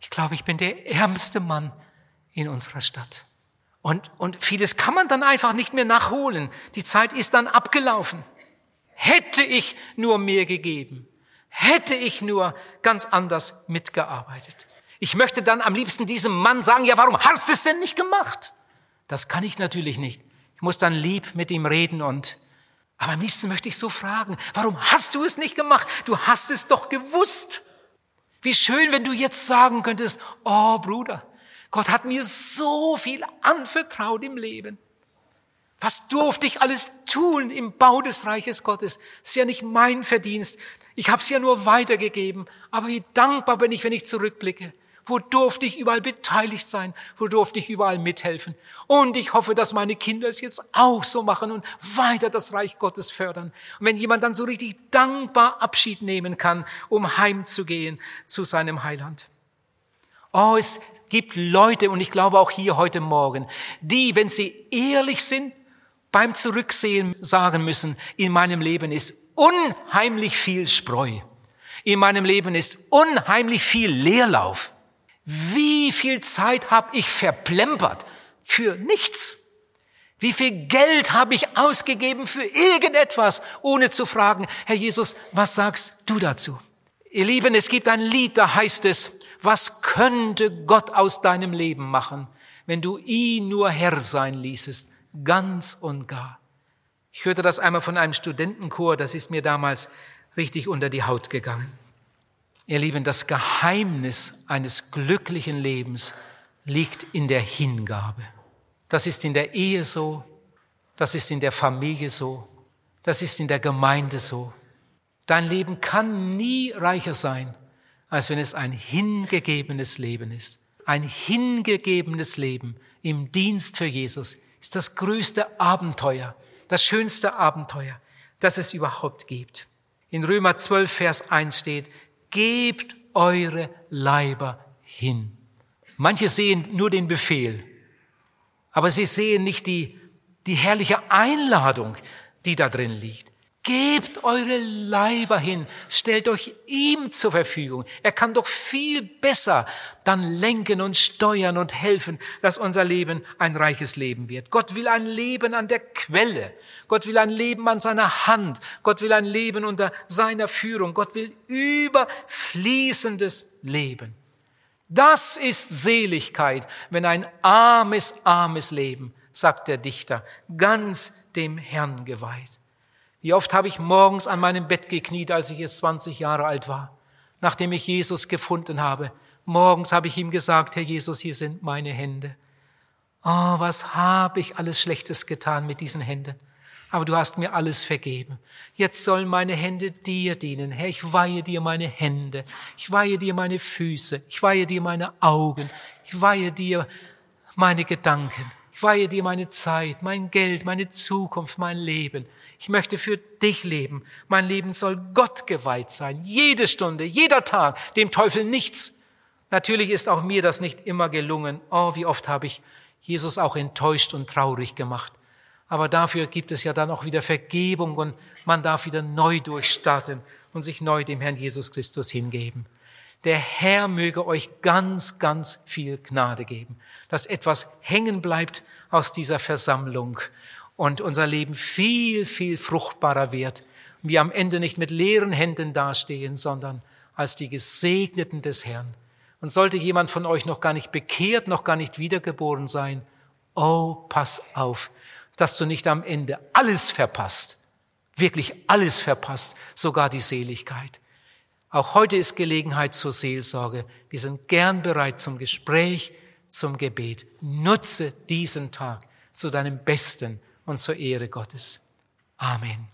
Ich glaube, ich bin der ärmste Mann in unserer Stadt. Und, und vieles kann man dann einfach nicht mehr nachholen. Die Zeit ist dann abgelaufen. Hätte ich nur mehr gegeben, hätte ich nur ganz anders mitgearbeitet. Ich möchte dann am liebsten diesem Mann sagen, ja, warum hast du es denn nicht gemacht? Das kann ich natürlich nicht. Ich muss dann lieb mit ihm reden und aber am liebsten möchte ich so fragen, warum hast du es nicht gemacht? Du hast es doch gewusst. Wie schön, wenn du jetzt sagen könntest, oh Bruder, Gott hat mir so viel anvertraut im Leben. Was durfte ich alles tun im Bau des Reiches Gottes? Das ist ja nicht mein Verdienst. Ich habe es ja nur weitergegeben. Aber wie dankbar bin ich, wenn ich zurückblicke. Wo durfte ich überall beteiligt sein? Wo durfte ich überall mithelfen? Und ich hoffe, dass meine Kinder es jetzt auch so machen und weiter das Reich Gottes fördern. Und wenn jemand dann so richtig dankbar Abschied nehmen kann, um heimzugehen zu seinem Heiland. Oh, es gibt Leute, und ich glaube auch hier heute Morgen, die, wenn sie ehrlich sind, beim Zurücksehen sagen müssen, in meinem Leben ist unheimlich viel Spreu. In meinem Leben ist unheimlich viel Leerlauf. Wie viel Zeit habe ich verplempert für nichts? Wie viel Geld habe ich ausgegeben für irgendetwas, ohne zu fragen, Herr Jesus, was sagst du dazu? Ihr Lieben, es gibt ein Lied, da heißt es, was könnte Gott aus deinem Leben machen, wenn du ihn nur Herr sein ließest, ganz und gar? Ich hörte das einmal von einem Studentenchor, das ist mir damals richtig unter die Haut gegangen. Ihr Lieben, das Geheimnis eines glücklichen Lebens liegt in der Hingabe. Das ist in der Ehe so, das ist in der Familie so, das ist in der Gemeinde so. Dein Leben kann nie reicher sein, als wenn es ein hingegebenes Leben ist. Ein hingegebenes Leben im Dienst für Jesus ist das größte Abenteuer, das schönste Abenteuer, das es überhaupt gibt. In Römer 12, Vers 1 steht, gebt eure Leiber hin. Manche sehen nur den Befehl, aber sie sehen nicht die, die herrliche Einladung, die da drin liegt. Gebt eure Leiber hin, stellt euch ihm zur Verfügung. Er kann doch viel besser dann lenken und steuern und helfen, dass unser Leben ein reiches Leben wird. Gott will ein Leben an der Quelle. Gott will ein Leben an seiner Hand. Gott will ein Leben unter seiner Führung. Gott will überfließendes Leben. Das ist Seligkeit, wenn ein armes, armes Leben, sagt der Dichter, ganz dem Herrn geweiht. Wie oft habe ich morgens an meinem Bett gekniet, als ich jetzt 20 Jahre alt war, nachdem ich Jesus gefunden habe. Morgens habe ich ihm gesagt, Herr Jesus, hier sind meine Hände. Oh, was habe ich alles Schlechtes getan mit diesen Händen. Aber du hast mir alles vergeben. Jetzt sollen meine Hände dir dienen. Herr, ich weihe dir meine Hände. Ich weihe dir meine Füße. Ich weihe dir meine Augen. Ich weihe dir meine Gedanken. Weihe dir meine Zeit, mein Geld, meine Zukunft, mein Leben. Ich möchte für dich leben. Mein Leben soll Gott geweiht sein. Jede Stunde, jeder Tag, dem Teufel nichts. Natürlich ist auch mir das nicht immer gelungen. Oh, wie oft habe ich Jesus auch enttäuscht und traurig gemacht. Aber dafür gibt es ja dann auch wieder Vergebung und man darf wieder neu durchstarten und sich neu dem Herrn Jesus Christus hingeben. Der Herr möge euch ganz, ganz viel Gnade geben, dass etwas hängen bleibt aus dieser Versammlung und unser Leben viel, viel fruchtbarer wird. Und wir am Ende nicht mit leeren Händen dastehen, sondern als die Gesegneten des Herrn. Und sollte jemand von euch noch gar nicht bekehrt, noch gar nicht wiedergeboren sein, oh, pass auf, dass du nicht am Ende alles verpasst, wirklich alles verpasst, sogar die Seligkeit. Auch heute ist Gelegenheit zur Seelsorge. Wir sind gern bereit zum Gespräch, zum Gebet. Nutze diesen Tag zu deinem Besten und zur Ehre Gottes. Amen.